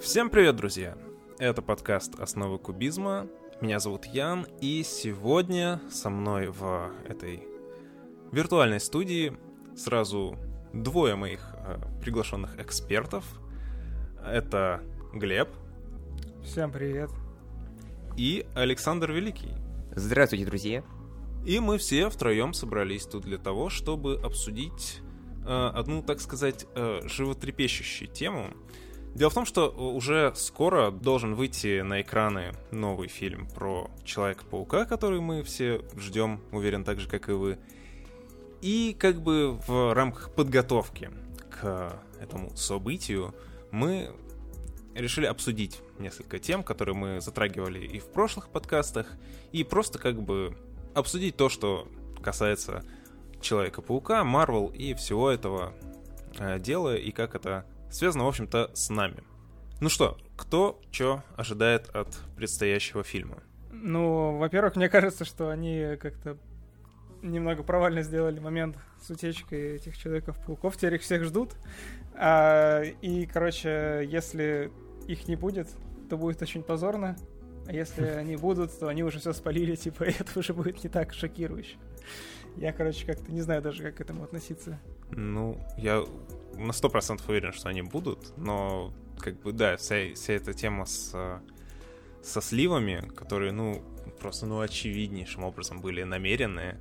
Всем привет, друзья! Это подкаст «Основы кубизма». Меня зовут Ян, и сегодня со мной в этой виртуальной студии сразу двое моих э, приглашенных экспертов. Это Глеб. Всем привет. И Александр Великий. Здравствуйте, друзья. И мы все втроем собрались тут для того, чтобы обсудить э, одну, так сказать, э, животрепещущую тему. Дело в том, что уже скоро должен выйти на экраны новый фильм про Человека-паука, который мы все ждем, уверен, так же, как и вы. И как бы в рамках подготовки к этому событию мы решили обсудить несколько тем, которые мы затрагивали и в прошлых подкастах, и просто как бы обсудить то, что касается Человека-паука, Марвел и всего этого э, дела, и как это связано, в общем-то, с нами. Ну что, кто что ожидает от предстоящего фильма? Ну, во-первых, мне кажется, что они как-то немного провально сделали момент с утечкой этих Человеков-пауков. Теперь их всех ждут. А, и, короче, если их не будет, то будет очень позорно. А если они будут, то они уже все спалили, типа, и это уже будет не так шокирующе. Я, короче, как-то не знаю даже, как к этому относиться. Ну, я на сто процентов уверен, что они будут, но, как бы, да, вся, вся эта тема с, со сливами, которые, ну, просто, ну, очевиднейшим образом были намеренные,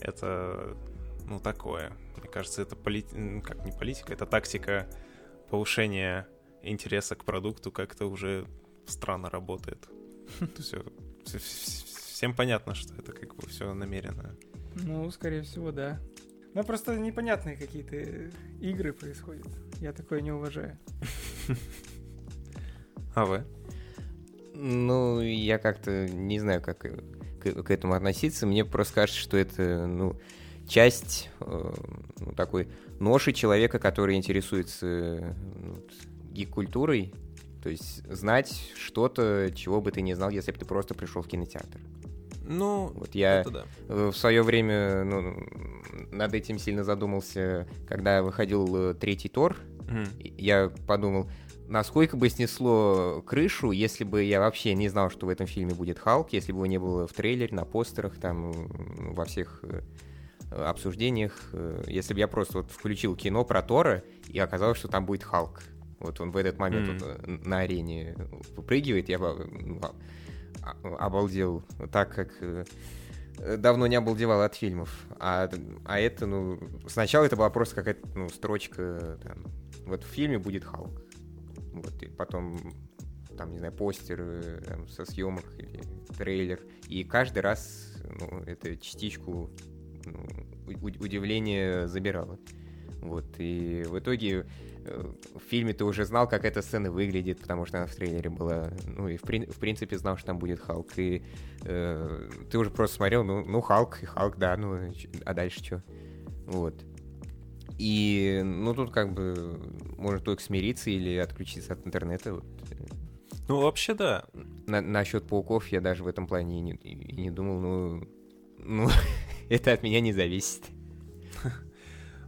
это, ну, такое. Мне кажется, это полит... как не политика, это тактика повышения интереса к продукту как-то уже странно работает. Все, всем понятно, что это как бы все намеренно. Ну, скорее всего, да. Ну, просто непонятные какие-то игры происходят. Я такое не уважаю. А вы? Ну, я как-то не знаю, как к, к этому относиться. Мне просто кажется, что это, ну, часть э, ну, такой ноши человека, который интересуется ну, гик-культурой. То есть знать что-то, чего бы ты не знал, если бы ты просто пришел в кинотеатр. Ну, вот я да. в свое время ну, над этим сильно задумался, когда выходил э, третий Тор. Mm. Я подумал, насколько бы снесло крышу, если бы я вообще не знал, что в этом фильме будет Халк, если бы его не было в трейлере, на постерах, там, во всех э, обсуждениях, э, если бы я просто вот включил кино про Тора, и оказалось, что там будет Халк. Вот он в этот момент mm. вот на арене выпрыгивает, я бы обалдел так, как э, давно не обалдевал от фильмов. А, а это, ну, сначала это была просто какая-то, ну, строчка, там, вот в фильме будет Халк. Вот, и потом, там, не знаю, постер э, там, со съемок или трейлер. И каждый раз, ну, эту частичку ну, удивления забирала. Вот, и в итоге в фильме ты уже знал, как эта сцена выглядит, потому что она в трейлере была. Ну и в, при, в принципе знал, что там будет Халк. И э, ты уже просто смотрел, ну, ну Халк и Халк, да, ну а дальше что? Вот. И, ну, тут как бы можно только смириться или отключиться от интернета. Вот. Ну, вообще, да. На, насчет пауков я даже в этом плане и не, и не думал, ну, ну, это от меня не зависит.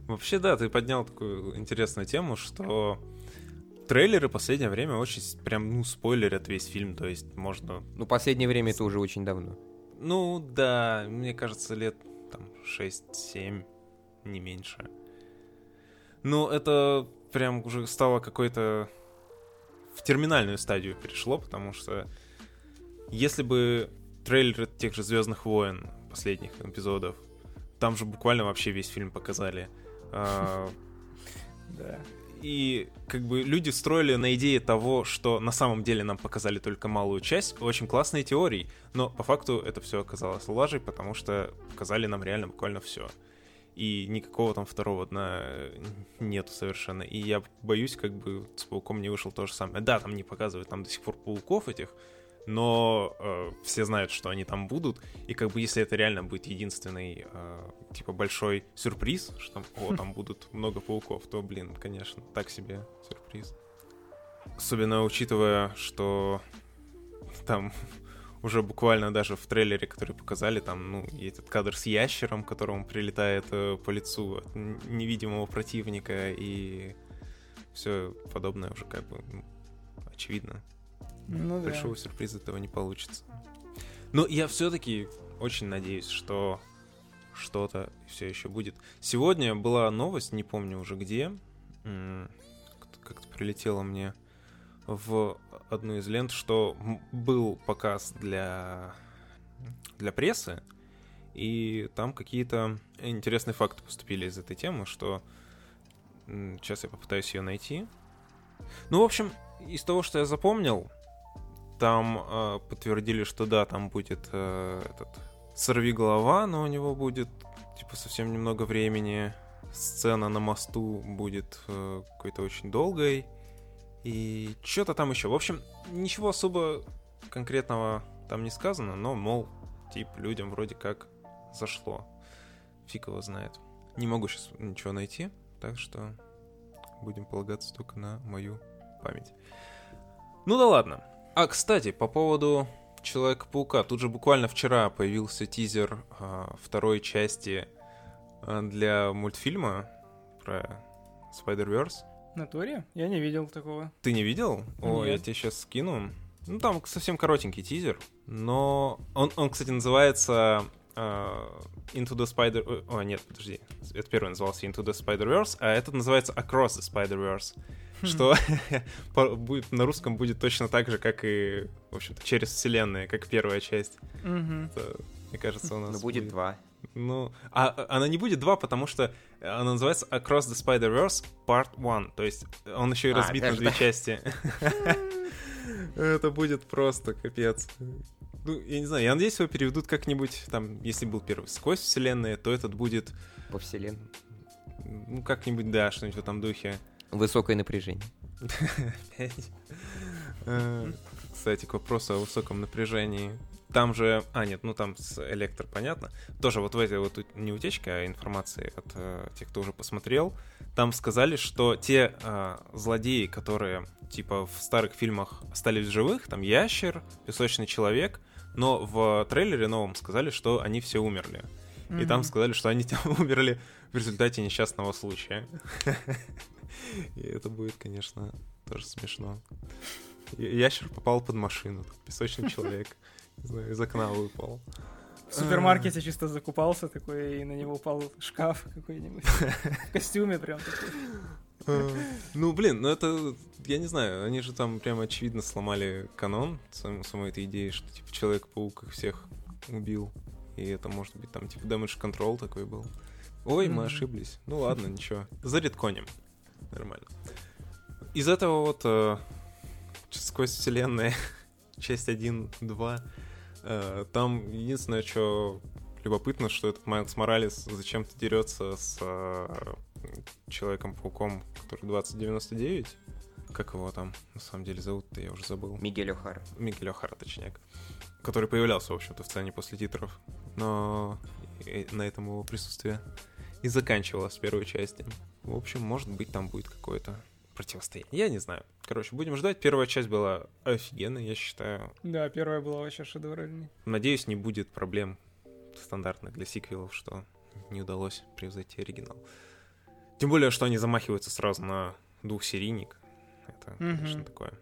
Вообще, да, ты поднял такую интересную тему, что трейлеры последнее время очень прям, ну, спойлерят весь фильм, то есть можно... Ну, последнее время это уже очень давно. Ну, да, мне кажется, лет там 6-7, не меньше. Ну, это прям уже стало какой-то... В терминальную стадию перешло, потому что если бы трейлеры тех же Звездных войн последних эпизодов, там же буквально вообще весь фильм показали. А. И как бы люди строили на идее того, что на самом деле нам показали только малую часть, очень классные теории, но по факту это все оказалось лажей, потому что показали нам реально буквально все. И никакого там второго дна нету совершенно. И я боюсь, как бы с пауком не вышел то же самое. Да, там не показывают там до сих пор пауков этих, но э, все знают, что они там будут, и как бы если это реально будет единственный, э, типа, большой сюрприз, что там, о, там будут много пауков, то, блин, конечно, так себе сюрприз. Особенно учитывая, что там уже буквально даже в трейлере, который показали, там, ну, этот кадр с ящером, которому прилетает э, по лицу от невидимого противника, и все подобное уже как бы ну, очевидно. Ну да. Большого сюрприза этого не получится. Но я все-таки очень надеюсь, что что-то все еще будет. Сегодня была новость, не помню уже где, как-то- прилетела мне в одну из лент, что был показ для, для прессы, и там какие-то интересные факты поступили из этой темы, что сейчас я попытаюсь ее найти. Ну, в общем, из того, что я запомнил, там э, подтвердили, что да, там будет э, этот сорви голова, но у него будет типа совсем немного времени. Сцена на мосту будет э, какой-то очень долгой. И что-то там еще. В общем, ничего особо конкретного там не сказано, но, мол, типа, людям вроде как зашло. Фиг его знает. Не могу сейчас ничего найти, так что будем полагаться только на мою память. Ну да ладно. А, кстати, по поводу Человека-паука. Тут же буквально вчера появился тизер а, второй части а, для мультфильма про Spider-Verse. Натуре? Я не видел такого. Ты не видел? О, я Нет. тебе сейчас скину. Ну, там совсем коротенький тизер, но он, он кстати, называется а, Into the Spider... О, нет, подожди. Это первый назывался Into the Spider-Verse, а этот называется Across the Spider-Verse. Что по- будет на русском будет точно так же, как и, в общем-то, через вселенные, как первая часть. Это, мне кажется, у нас Ну, будет два. Ну, а а она не будет два, потому что она называется Across the Spider-Verse Part 1. То есть он еще и А, разбит на даже две части. Это будет просто капец. Ну, я не знаю, я надеюсь, его переведут как-нибудь, там, если был первый сквозь вселенные, то этот будет, По вселенной. ну, как-нибудь, да, что-нибудь в этом духе. Высокое напряжение. Э, Кстати, к вопросу о высоком напряжении. Там же... А, нет, ну там с Электро, понятно. Тоже вот в этой вот не утечка, а информации от э, тех, кто уже посмотрел. Там сказали, что те э, злодеи, которые типа в старых фильмах остались в живых, там Ящер, Песочный Человек, но в трейлере новом сказали, что они все умерли. И там Мгм. сказали, что они там умерли в результате несчастного случая. И это будет, конечно, тоже смешно. Ящер попал под машину, песочный человек, не знаю, из окна выпал. В супермаркете чисто закупался такой, и на него упал шкаф какой-нибудь. В костюме прям такой. Ну, блин, ну это, я не знаю, они же там прямо очевидно сломали канон сам- самой этой идеи, что типа Человек-паук их всех убил. И это может быть там типа damage control такой был. Ой, мы ошиблись. Ну ладно, ничего. Заредконим. Нормально. Из этого вот э, сквозь вселенные часть 1, 2, э, там единственное, что любопытно, что этот Майлз Моралес зачем-то дерется с э, Человеком-пауком, который 2099. Как его там на самом деле зовут-то, я уже забыл. Мигель О'Хара. Микель О'Хара, точняк. Который появлялся, в общем-то, в сцене после титров. Но и на этом его присутствие и заканчивалось в первой части. В общем, может быть, там будет какое-то противостояние. Я не знаю. Короче, будем ждать. Первая часть была офигенной, я считаю. Да, первая была вообще шедевральной. Надеюсь, не будет проблем стандартных для сиквелов, что не удалось превзойти оригинал. Тем более, что они замахиваются сразу на двухсерийник. Это, Мгм. конечно, такое.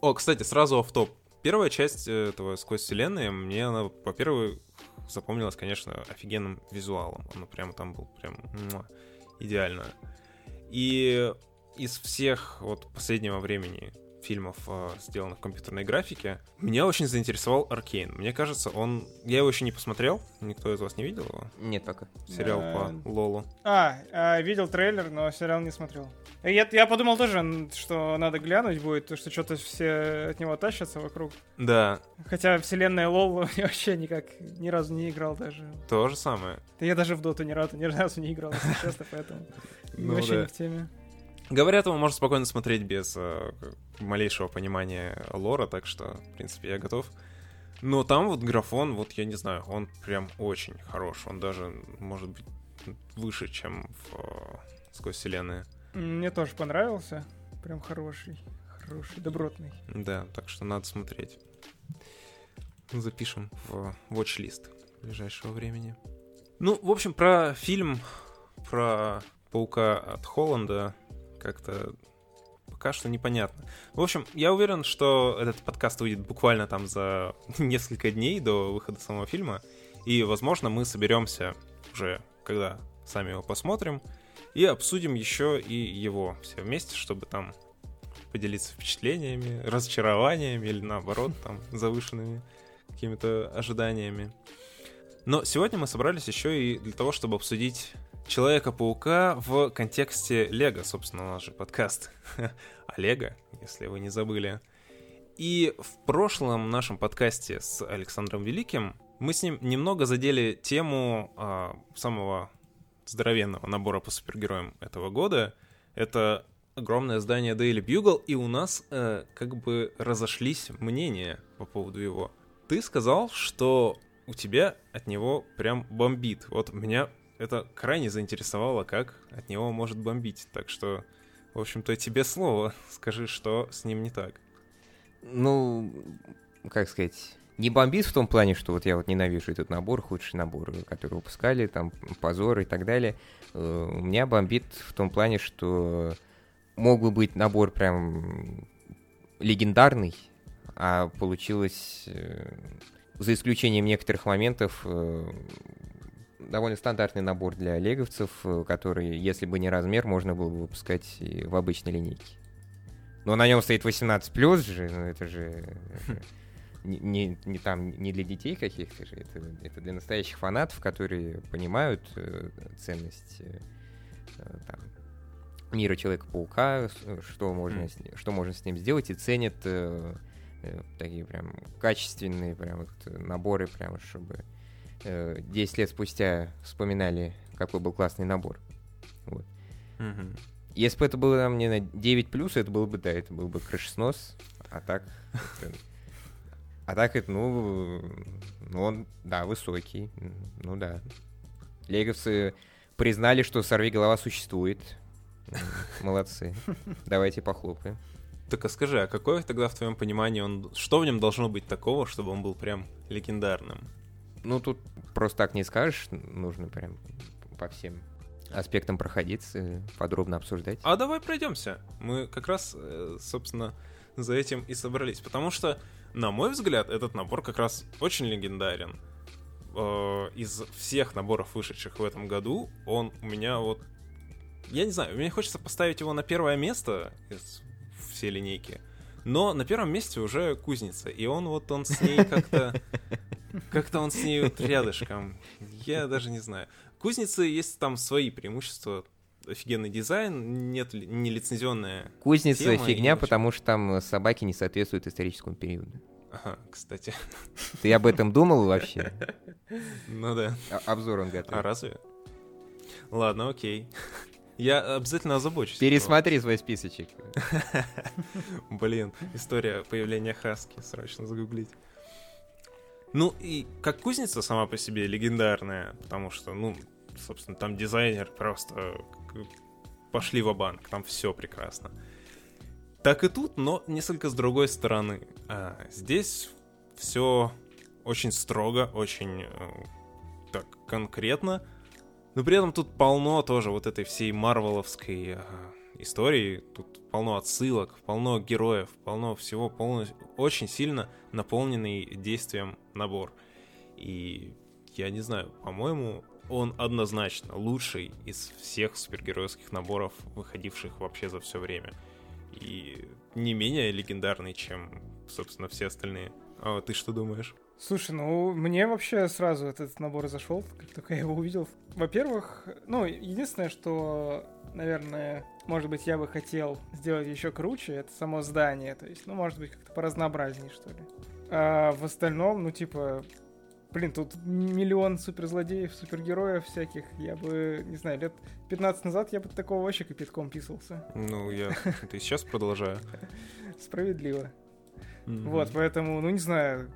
О, кстати, сразу в топ. Первая часть э, этого «Сквозь вселенные», мне она, во-первых, запомнилась, конечно, офигенным визуалом. Она прямо там был прям муа, идеально. И из всех вот последнего времени фильмов, э, сделанных в компьютерной графике, меня очень заинтересовал Аркейн. Мне кажется, он... Я его еще не посмотрел, никто из вас не видел его? Нет пока. Сериал Э, по Лолу. А, а, видел трейлер, но сериал не смотрел. Я, я подумал тоже, что надо глянуть будет, что что-то все от него тащатся вокруг. Да, Хотя вселенная Лол вообще никак ни разу не играл даже. то же самое. Да я даже в доту ни разу, ни разу не играл, если честно, поэтому Ну вообще да. не в теме. Говорят, его можно спокойно смотреть без э, малейшего понимания лора, так что, в принципе, я готов. Но там вот графон, вот я не знаю, он прям очень хорош. Он даже, может быть, выше, чем в э, «Сквозь вселенные». Мне тоже понравился. Прям хороший, хороший, добротный. Да, так что надо смотреть. Запишем в watch-лист ближайшего времени. Ну, в общем, про фильм про Паука от Холланда как-то пока что непонятно. В общем, я уверен, что этот подкаст выйдет буквально там за несколько дней до выхода самого фильма, и, возможно, мы соберемся уже, когда сами его посмотрим, и обсудим еще и его все вместе, чтобы там поделиться впечатлениями, разочарованиями или наоборот, там, завышенными какими-то ожиданиями. Но сегодня мы собрались еще и для того, чтобы обсудить Человека-паука в контексте Лего, собственно, наш же подкаст о Лего, если вы не забыли. И в прошлом нашем подкасте с Александром Великим мы с ним немного задели тему а, самого здоровенного набора по супергероям этого года. Это огромное здание Daily Bugle, и у нас э, как бы разошлись мнения по поводу его. Ты сказал, что у тебя от него прям бомбит. Вот меня это крайне заинтересовало, как от него может бомбить. Так что, в общем-то, тебе слово. Скажи, что с ним не так. Ну, как сказать, не бомбит в том плане, что вот я вот ненавижу этот набор, худший набор, который выпускали, там, позор и так далее. Э, у меня бомбит в том плане, что мог бы быть набор прям легендарный, а получилось, э, за исключением некоторых моментов, э, довольно стандартный набор для леговцев, э, который, если бы не размер, можно было бы выпускать в обычной линейке. Но на нем стоит 18 плюс же, ну это же не, не, не там не для детей каких-то же, это, это для настоящих фанатов, которые понимают э, ценность э, э там, мира Человека-паука, что можно, с, что можно с ним сделать, и ценят э, э, такие прям качественные прям вот наборы, прям чтобы 10 э, лет спустя вспоминали, какой был классный набор. Вот. Угу. Если бы это было там не на 9 плюс, это было бы, да, это был бы крышеснос. А так. а так это, ну, ну, он, да, высокий. Ну да. Леговцы признали, что сорви голова существует. Молодцы. Давайте похлопаем. Так а скажи, а какой тогда в твоем понимании он. Что в нем должно быть такого, чтобы он был прям легендарным? Ну, тут просто так не скажешь, нужно прям по всем аспектам проходиться, подробно обсуждать. А давай пройдемся. Мы как раз, э, собственно, за этим и собрались. Потому что, на мой взгляд, этот набор как раз очень легендарен. Э, из всех наборов, вышедших в этом году, он у меня вот... Я не знаю, мне хочется поставить его на первое место из всей линейки. Но на первом месте уже кузница. И он вот, он с ней как-то как-то он с ней рядышком. Я даже не знаю. Кузницы есть там свои преимущества. Офигенный дизайн, нет нелицензионная Кузница тема, фигня, потому что там собаки не соответствуют историческому периоду. Ага, кстати. Ты об этом думал вообще? Ну да. А, обзор он готов. А разве? Ладно, окей. Я обязательно озабочусь. Пересмотри свой списочек. Блин, история появления Хаски. Срочно загуглить. Ну, и как кузница сама по себе легендарная, потому что, ну, собственно, там дизайнер просто пошли в банк там все прекрасно. Так и тут, но несколько с другой стороны. А, здесь все очень строго, очень э, так конкретно, но при этом тут полно тоже вот этой всей марвеловской э, истории. Тут полно отсылок, полно героев, полно всего, полно, очень сильно наполненный действием набор. И я не знаю, по-моему, он однозначно лучший из всех супергеройских наборов, выходивших вообще за все время. И не менее легендарный, чем, собственно, все остальные. А ты что думаешь? Слушай, ну мне вообще сразу этот набор зашел, как только я его увидел. Во-первых, ну, единственное, что, наверное, может быть, я бы хотел сделать еще круче, это само здание. То есть, ну, может быть, как-то поразнообразнее, что ли. А в остальном, ну, типа, блин, тут миллион суперзлодеев, супергероев всяких. Я бы, не знаю, лет 15 назад я бы такого вообще кипятком писался. Ну, я это и сейчас продолжаю. Справедливо. Вот, поэтому, ну, не знаю,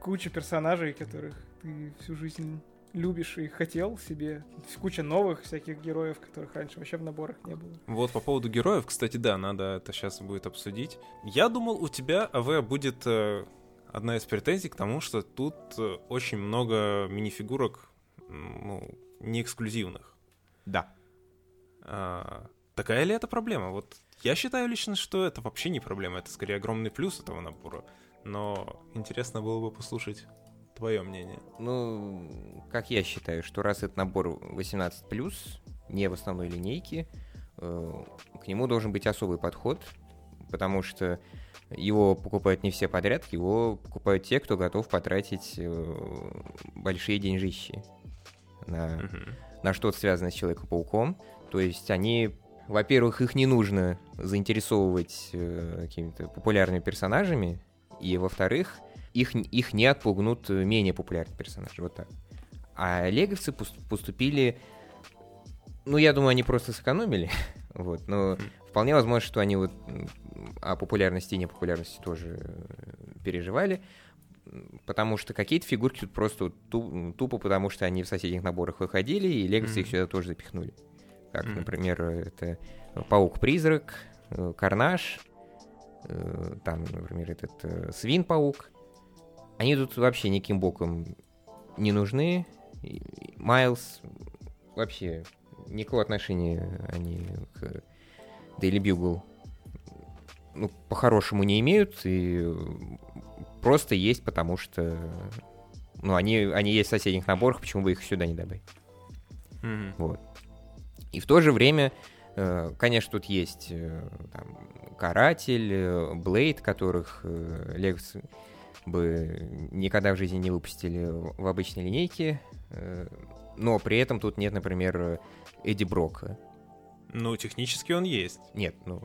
куча персонажей, которых ты всю жизнь любишь и хотел себе. Куча новых всяких героев, которых раньше вообще в наборах не было. Вот по поводу героев, кстати, да, надо это сейчас будет обсудить. Я думал, у тебя, АВ, будет э, одна из претензий к тому, что тут э, очень много минифигурок, ну, не эксклюзивных. Да. А, такая ли это проблема? Вот Я считаю лично, что это вообще не проблема, это скорее огромный плюс этого набора. Но интересно было бы послушать твое мнение. Ну, как я считаю, что раз этот набор 18+, не в основной линейке, э, к нему должен быть особый подход, потому что его покупают не все подряд, его покупают те, кто готов потратить э, большие деньжищи на, uh-huh. на что-то связанное с Человеком-пауком. То есть они, во-первых, их не нужно заинтересовывать э, какими-то популярными персонажами, и, во-вторых, их, их не отпугнут менее популярные персонажи. Вот так. А леговцы поступили... Ну, я думаю, они просто сэкономили. вот, но вполне возможно, что они вот о популярности и непопулярности тоже э, переживали, потому что какие-то фигурки тут просто тупо, потому что они в соседних наборах выходили, и Легаси mm-hmm. их сюда тоже запихнули. Как, mm-hmm. например, это Паук-призрак, э, Карнаж, э, там, например, этот Свин-паук. Они тут вообще никаким боком не нужны. Майлз вообще никакого отношения они к Daily Bugle ну, по-хорошему не имеют, и просто есть, потому что ну, они, они есть в соседних наборах, почему бы их сюда не добавить? Mm-hmm. Вот. И в то же время, э, конечно, тут есть э, там, Каратель, э, Блейд, которых Лекс бы никогда в жизни не выпустили в обычной линейке, но при этом тут нет, например, Эдди Брока. Ну, технически он есть. Нет, ну,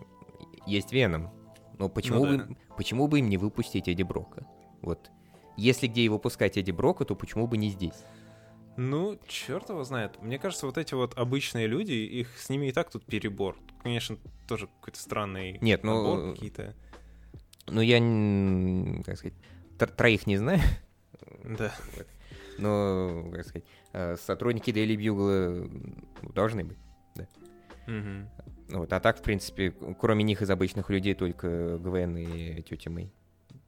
есть Веном. Но почему, ну, да. бы, почему бы им не выпустить Эдди Брока? Вот. Если где и выпускать Эдди Брока, то почему бы не здесь? Ну, черт его знает. Мне кажется, вот эти вот обычные люди, их с ними и так тут перебор. Конечно, тоже какой-то странный Нет, ну, какие-то. Ну, я, как сказать, троих не знаю. Да. Но, как сказать, э, сотрудники Daily Bugle должны быть. Угу. Вот, а так, в принципе, кроме них из обычных людей только Гвен и тетя Мэй.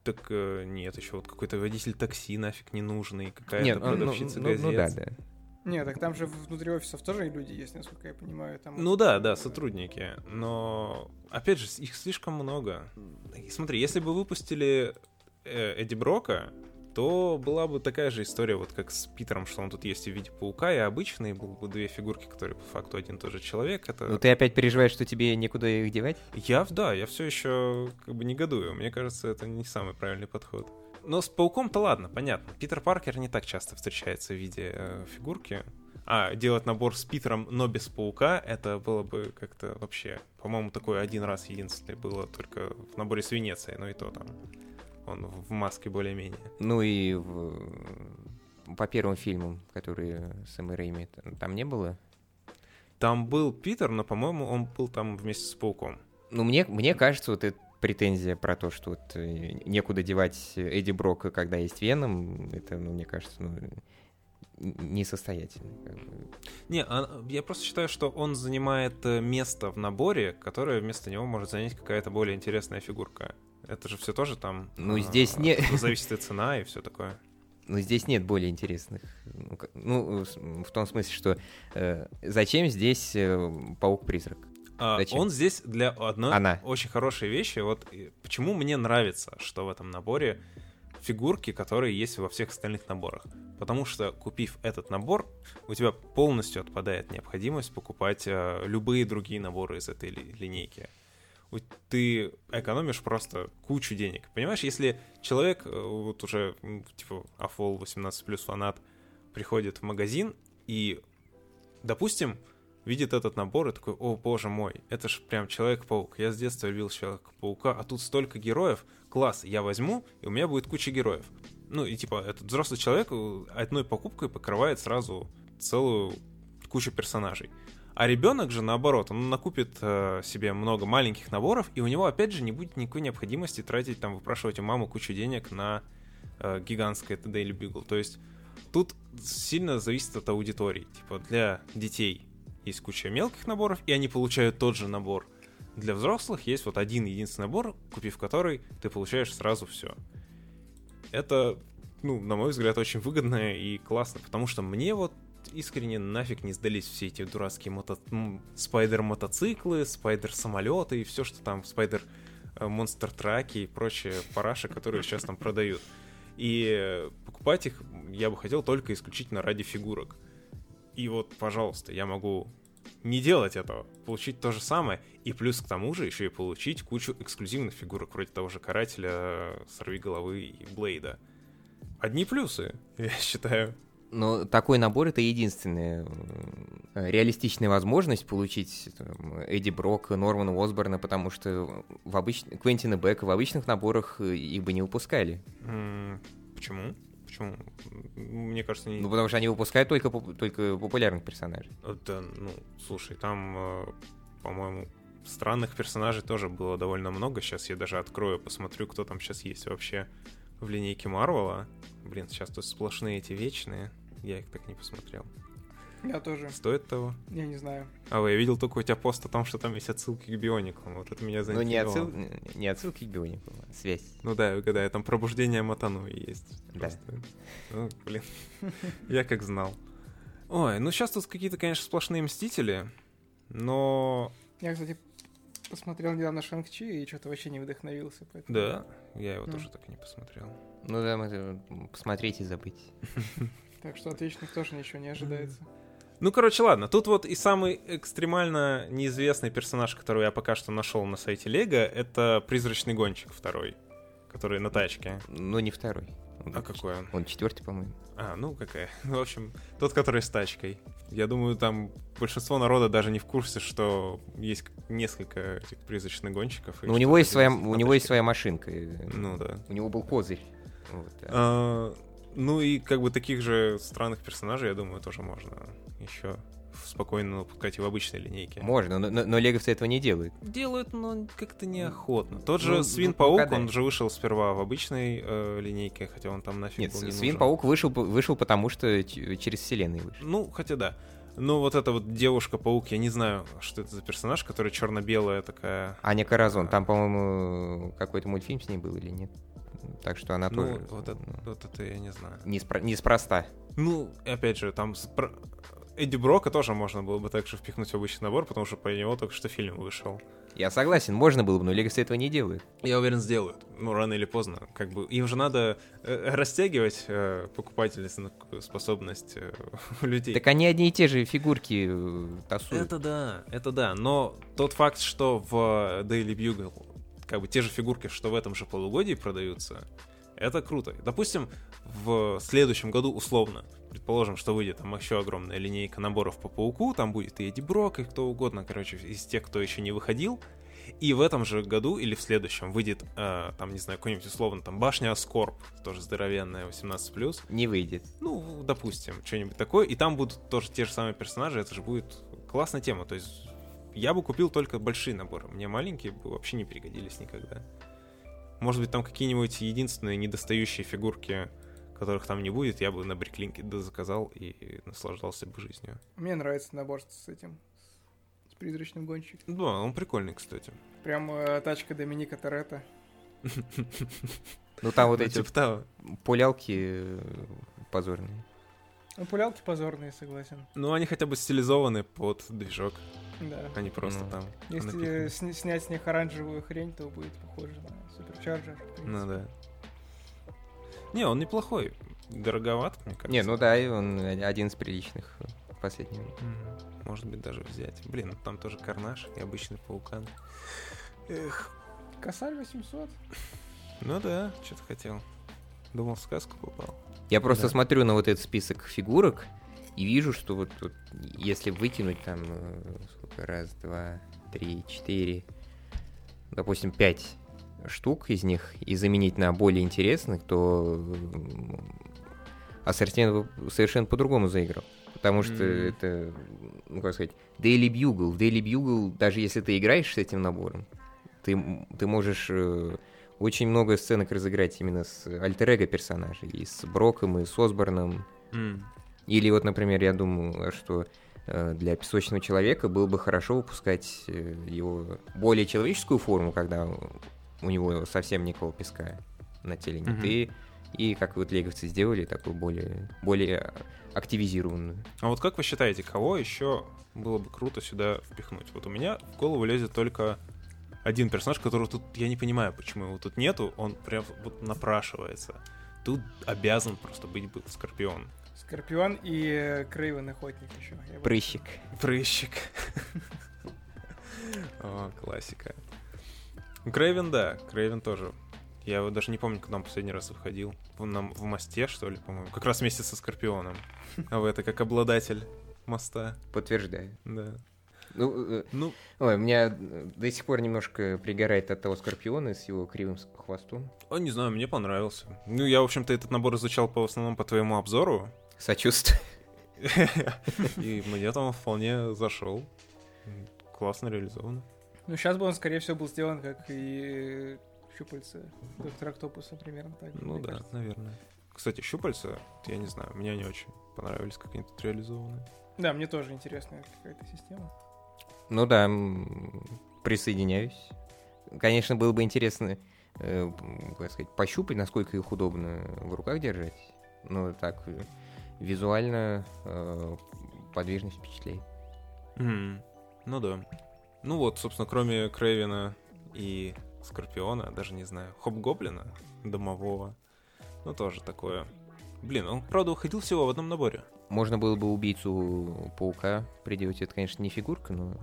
Так э, нет, еще вот какой-то водитель такси нафиг не нужный, какая-то нет, ну, продавщица ну, газет. Ну, ну да, да. Нет, так там же внутри офисов тоже люди есть, насколько я понимаю. Там ну да, да, сотрудники. Но, опять же, их слишком много. смотри, если бы выпустили э, Эдди Брока, то была бы такая же история, вот как с Питером, что он тут есть в виде паука, и обычные был бы две фигурки, которые по факту один и тот же человек. Это... Ну ты опять переживаешь, что тебе некуда их девать? Я, да, я все еще как бы негодую. Мне кажется, это не самый правильный подход. Но с пауком-то ладно, понятно. Питер Паркер не так часто встречается в виде э, фигурки. А делать набор с Питером, но без паука, это было бы как-то вообще... По-моему, такое один раз единственное было только в наборе с Венецией, но и то там он в маске более-менее. Ну и в... по первым фильмам, которые с Эм Рэйми, там не было? Там был Питер, но, по-моему, он был там вместе с Пауком. Ну, мне, мне кажется, вот эта претензия про то, что вот э, некуда девать Эдди Брока, когда есть Веном, это, ну, мне кажется, ну, несостоятельно. Не, а, я просто считаю, что он занимает э, место в наборе, которое вместо него может занять какая-то более интересная фигурка. Это же все тоже там... Ну, а, здесь не... Зависит и цена, и все такое. Ну, здесь нет более интересных. Ну, в том смысле, что э, зачем здесь э, паук-призрак? А, он здесь для одной Она. очень хорошей вещи. Вот почему мне нравится, что в этом наборе фигурки, которые есть во всех остальных наборах. Потому что, купив этот набор, у тебя полностью отпадает необходимость покупать э, любые другие наборы из этой ли, линейки ты экономишь просто кучу денег. Понимаешь, если человек, э, вот уже, типа, Афол 18 плюс фанат, приходит в магазин и, допустим, видит этот набор и такой, о боже мой, это же прям Человек-паук. Я с детства любил Человека-паука, а тут столько героев, класс, я возьму, и у меня будет куча героев. Ну и типа, этот взрослый человек э, одной покупкой покрывает сразу целую кучу персонажей. А ребенок же, наоборот, он накупит э, себе много маленьких наборов, и у него, опять же, не будет никакой необходимости тратить, там, выпрашивать у мамы кучу денег на э, гигантское Daily Bugle. То есть тут сильно зависит от аудитории. Типа, для детей есть куча мелких наборов, и они получают тот же набор. Для взрослых есть вот один единственный набор, купив который, ты получаешь сразу все. Это, ну, на мой взгляд, очень выгодно и классно, потому что мне вот искренне нафиг не сдались все эти дурацкие мото... спайдер-мотоциклы, спайдер-самолеты и все, что там, спайдер монстр-траки и прочие параши, которые сейчас там продают. И покупать их я бы хотел только исключительно ради фигурок. И вот, пожалуйста, я могу не делать этого, получить то же самое, и плюс к тому же еще и получить кучу эксклюзивных фигурок, вроде того же Карателя, Сорви Головы и Блейда. Одни плюсы, я считаю. Но такой набор это единственная э, реалистичная возможность получить там, Эдди Брока, Нормана Осборна, потому что в обыч... Квентина Бека в обычных наборах э, их бы не выпускали. Почему? Почему? Мне кажется, не... Ну, потому что они выпускают только, только популярных персонажей. Да, ну, слушай, там, э, по-моему, странных персонажей тоже было довольно много. Сейчас я даже открою, посмотрю, кто там сейчас есть вообще в линейке Марвела. Блин, сейчас тут сплошные эти вечные. Я их так не посмотрел. Я тоже. Стоит того? Я не знаю. А, я видел только у тебя пост о том, что там есть отсылки к Биониклам. Вот это меня заинтриговало. Ну, не, отсыл... не отсылки к Биониклам, а связь. Ну да, когда там пробуждение Матану есть. Да. Просто. Ну, блин. Я как знал. Ой, ну сейчас тут какие-то, конечно, сплошные Мстители, но... Я, кстати, посмотрел недавно Шанг-Чи и что-то вообще не вдохновился. Поэтому... Да, я его mm. тоже так и не посмотрел. Ну да, мы посмотреть и забыть. Так что отличных тоже ничего не ожидается. Ну, короче, ладно. Тут вот и самый экстремально неизвестный персонаж, которого я пока что нашел на сайте Лего, это призрачный гонщик второй, который на тачке. Ну, не второй. А какой он? Он четвертый, по-моему. А, ну какая. Ну, в общем, тот, который с тачкой. Я думаю, там большинство народа даже не в курсе, что есть несколько этих призрачных гонщиков. Ну, у него есть своя, у него есть своя машинка. Ну да. У него был козырь. Вот, да. а, ну и как бы таких же странных персонажей, я думаю, тоже можно еще спокойно выпускать и в обычной линейке. Можно, но, но, но леговцы этого не делают. Делают, но как-то неохотно. Тот же ну, Свин-паук, он же вышел сперва в обычной э, линейке, хотя он там нафиг Нет, был не Свин-паук вышел, вышел потому, что через вселенные вышел. Ну, хотя да. Ну, вот эта вот девушка-паук, я не знаю, что это за персонаж, которая черно-белая такая. Аня Каразон, там, по-моему, какой-то мультфильм с ней был или нет? Так что она ну, тоже... Вот это, вот это я не знаю. Неспро... Неспроста. Ну, опять же, там спро... Эдди Брока тоже можно было бы также впихнуть в обычный набор, потому что по него только что фильм вышел. Я согласен, можно было бы, но Легаси этого не делают. Я уверен, сделают. Ну, рано или поздно. Как бы им же надо э, растягивать э, покупательность, способность э, людей. Так они одни и те же фигурки э, тасуют. Это да, это да. Но тот факт, что в Daily Bugle как бы те же фигурки, что в этом же полугодии продаются, это круто. Допустим, в следующем году условно, предположим, что выйдет там еще огромная линейка наборов по пауку, там будет и Эдди Брок, и кто угодно, короче, из тех, кто еще не выходил. И в этом же году или в следующем выйдет, э, там, не знаю, какой-нибудь условно, там, башня Аскорб, тоже здоровенная, 18+. Не выйдет. Ну, допустим, что-нибудь такое. И там будут тоже те же самые персонажи, это же будет классная тема. То есть я бы купил только большие наборы. Мне маленькие бы вообще не пригодились никогда. Может быть, там какие-нибудь единственные недостающие фигурки, которых там не будет, я бы на Бриклинке заказал и наслаждался бы жизнью. Мне нравится набор с этим, с призрачным гонщиком. Да, он прикольный, кстати. Прям э, тачка Доминика Торетто. Ну там вот эти типа пулялки э, позорные. Ну, пулялки позорные, согласен. Ну, они хотя бы стилизованы под движок. Да. А не просто ну. там. Если сня- снять с них оранжевую хрень, то будет похоже на суперчарджер. Ну да. Не, он неплохой. Дороговат, мне кажется. Не, ну да, и он один из приличных последнего. Может быть, даже взять. Блин, там тоже карнаж и обычный паукан. Эх. Косарь 800? Ну да, что-то хотел. Думал, в сказку попал. Я просто да. смотрю на вот этот список фигурок и вижу, что вот, вот если выкинуть там э, сколько раз, два, три, четыре, допустим, пять штук из них и заменить на более интересных, то ассортимент совершенно по-другому заиграл. Потому что mm. это, ну как сказать, Daily Bugle. В Daily Bugle, даже если ты играешь с этим набором, ты, ты можешь э, очень много сценок разыграть именно с альтер персонажей, и с Броком, и с Осборном. Mm. Или вот, например, я думаю, что э, для песочного человека было бы хорошо выпускать э, его более человеческую форму, когда у него совсем никакого песка на теле нет. Mm-hmm. И И как вот леговцы сделали, такую более, более активизированную. А вот как вы считаете, кого еще было бы круто сюда впихнуть? Вот у меня в голову лезет только один персонаж, которого тут я не понимаю, почему его тут нету, он прям вот напрашивается. Тут обязан просто быть бы Скорпион. Скорпион и Крейвен охотник еще. Прыщик. Прыщик. О, классика. Крейвен, да, Крейвен тоже. Я его даже не помню, когда он последний раз выходил. В, на, в мосте, что ли, по-моему. Как раз вместе со Скорпионом. А вы это как обладатель моста. Подтверждаю. Да. Ну, э, ну, ой, у меня до сих пор немножко пригорает от того Скорпиона с его кривым хвостом. О, не знаю, мне понравился. Ну, я, в общем-то, этот набор изучал по в основном по твоему обзору. Сочувствую. И мне там вполне зашел. Классно реализовано. Ну, сейчас бы он, скорее всего, был сделан, как и щупальца доктора Октопуса, примерно так. Ну да, кажется. наверное. Кстати, щупальца, я не знаю, мне они очень понравились, как они тут реализованы. Да, мне тоже интересная какая-то система. Ну да, присоединяюсь. Конечно, было бы интересно, э, как сказать, пощупать, насколько их удобно в руках держать. Но так э, визуально э, подвижность впечатляет. Mm. Ну да. Ну вот, собственно, кроме Крейвена и Скорпиона, даже не знаю, Хоп-Гоблина, Домового, ну тоже такое. Блин, он, правда, уходил всего в одном наборе. Можно было бы убийцу паука приделать. Это, конечно, не фигурка, но...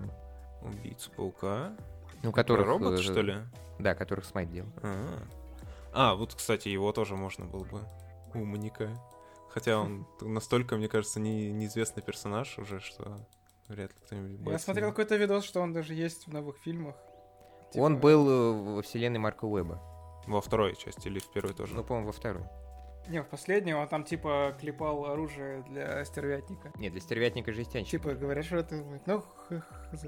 Убийцу паука? Ну, которых... Робот, э, что ли? Да, которых Смайт делал. А, а, вот, кстати, его тоже можно было бы у маньяка. Хотя он настолько, мне кажется, не, неизвестный персонаж уже, что вряд ли кто-нибудь будет. Я смотрел какой-то видос, что он даже есть в новых фильмах. Типа... Он был э, во вселенной Марка Уэба. Во второй части или в первой тоже? Ну, по-моему, во второй. Не, в последнем он там типа клепал оружие для стервятника. Не, для стервятника жестянщик. Типа говорят, что это... Ну, хз.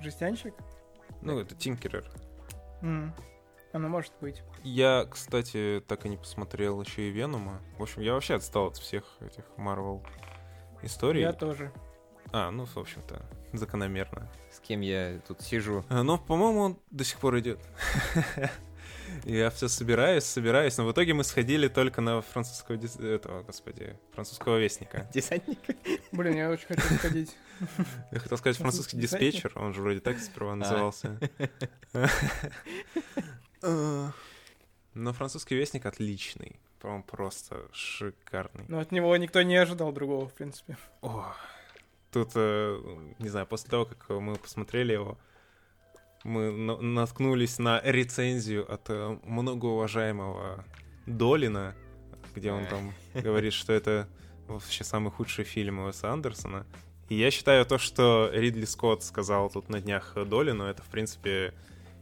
Жестянщик? Ну, это Тинкерер. Mm. Оно может быть. Я, кстати, так и не посмотрел еще и Венома. В общем, я вообще отстал от всех этих Марвел историй. Я тоже. А, ну, в общем-то, закономерно. С кем я тут сижу? А, но, по-моему, он до сих пор идет. Я все собираюсь, собираюсь, но в итоге мы сходили только на французского дис... этого, господи, французского вестника. Десантника? Блин, я очень хочу сходить. Я хотел сказать французский диспетчер, он же вроде так сперва а. назывался. Но французский вестник отличный. По-моему, просто шикарный. Но от него никто не ожидал другого, в принципе. О, тут, э, не знаю, после того, как мы посмотрели его, мы наткнулись на рецензию от э, многоуважаемого Долина, где он там говорит, что это вообще самый худший фильм Уэса Андерсона. И я считаю то, что Ридли Скотт сказал тут на днях Долину, это, в принципе,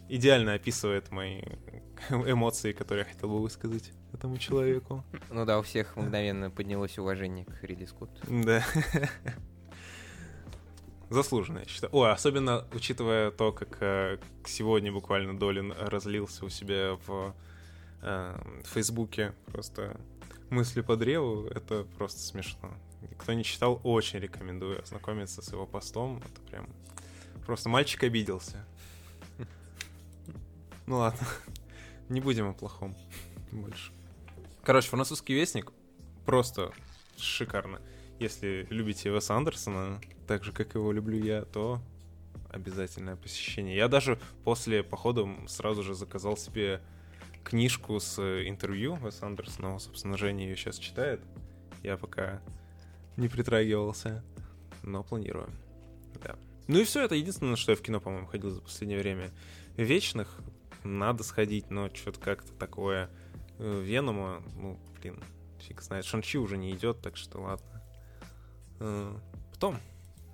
идеально описывает мои эмоции, которые я хотел бы высказать этому человеку. Ну да, у всех мгновенно поднялось уважение к Ридли Скотту. Да. Заслуженно, я считаю. О, особенно учитывая то, как э, сегодня буквально Долин разлился у себя в э, Фейсбуке просто мысли по древу, это просто смешно. Кто не читал, очень рекомендую ознакомиться с его постом. Это прям... Просто мальчик обиделся. Ну ладно, не будем о плохом больше. Короче, французский вестник просто шикарно. Если любите Веса Андерсона, так же, как его люблю я, то обязательное посещение. Я даже после похода сразу же заказал себе книжку с интервью Веса Андерсона. Собственно, Женя ее сейчас читает. Я пока не притрагивался, но планирую. Да. Ну и все, это единственное, что я в кино, по-моему, ходил за последнее время. Вечных надо сходить, но что-то как-то такое. Э, Венома, ну, блин, фиг знает. Шанчи уже не идет, так что ладно. Э, потом.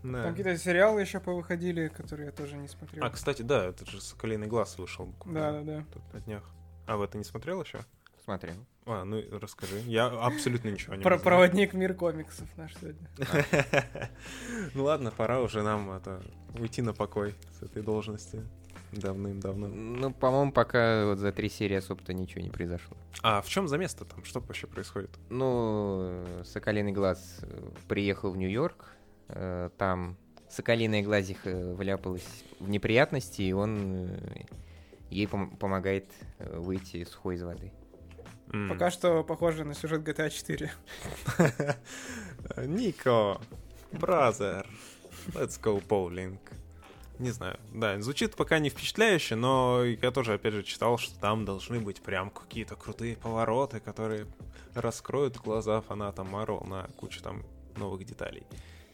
Да. Там какие-то сериалы еще повыходили, которые я тоже не смотрел. А, кстати, да, это же «Соколиный глаз» вышел буквально. Да, да, да. Тут на днях. А вы это не смотрел еще? Смотрел. А, ну расскажи. Я абсолютно ничего не Про Проводник мир комиксов наш сегодня. Ну ладно, пора уже нам это уйти на покой с этой должности давным-давно. Ну, по-моему, пока вот за три серии особо-то ничего не произошло. А в чем замес-то там? Что вообще происходит? Ну, Соколиный глаз э, приехал в Нью-Йорк, э, там Соколиная глазиха вляпалась в неприятности, и он э, ей пом- помогает выйти сухой из воды. Mm. Пока что похоже на сюжет GTA 4. Нико, бразер, let's go bowling. Не знаю, да, звучит пока не впечатляюще, но я тоже, опять же, читал, что там должны быть прям какие-то крутые повороты, которые раскроют глаза фанатам Марвел на кучу там новых деталей.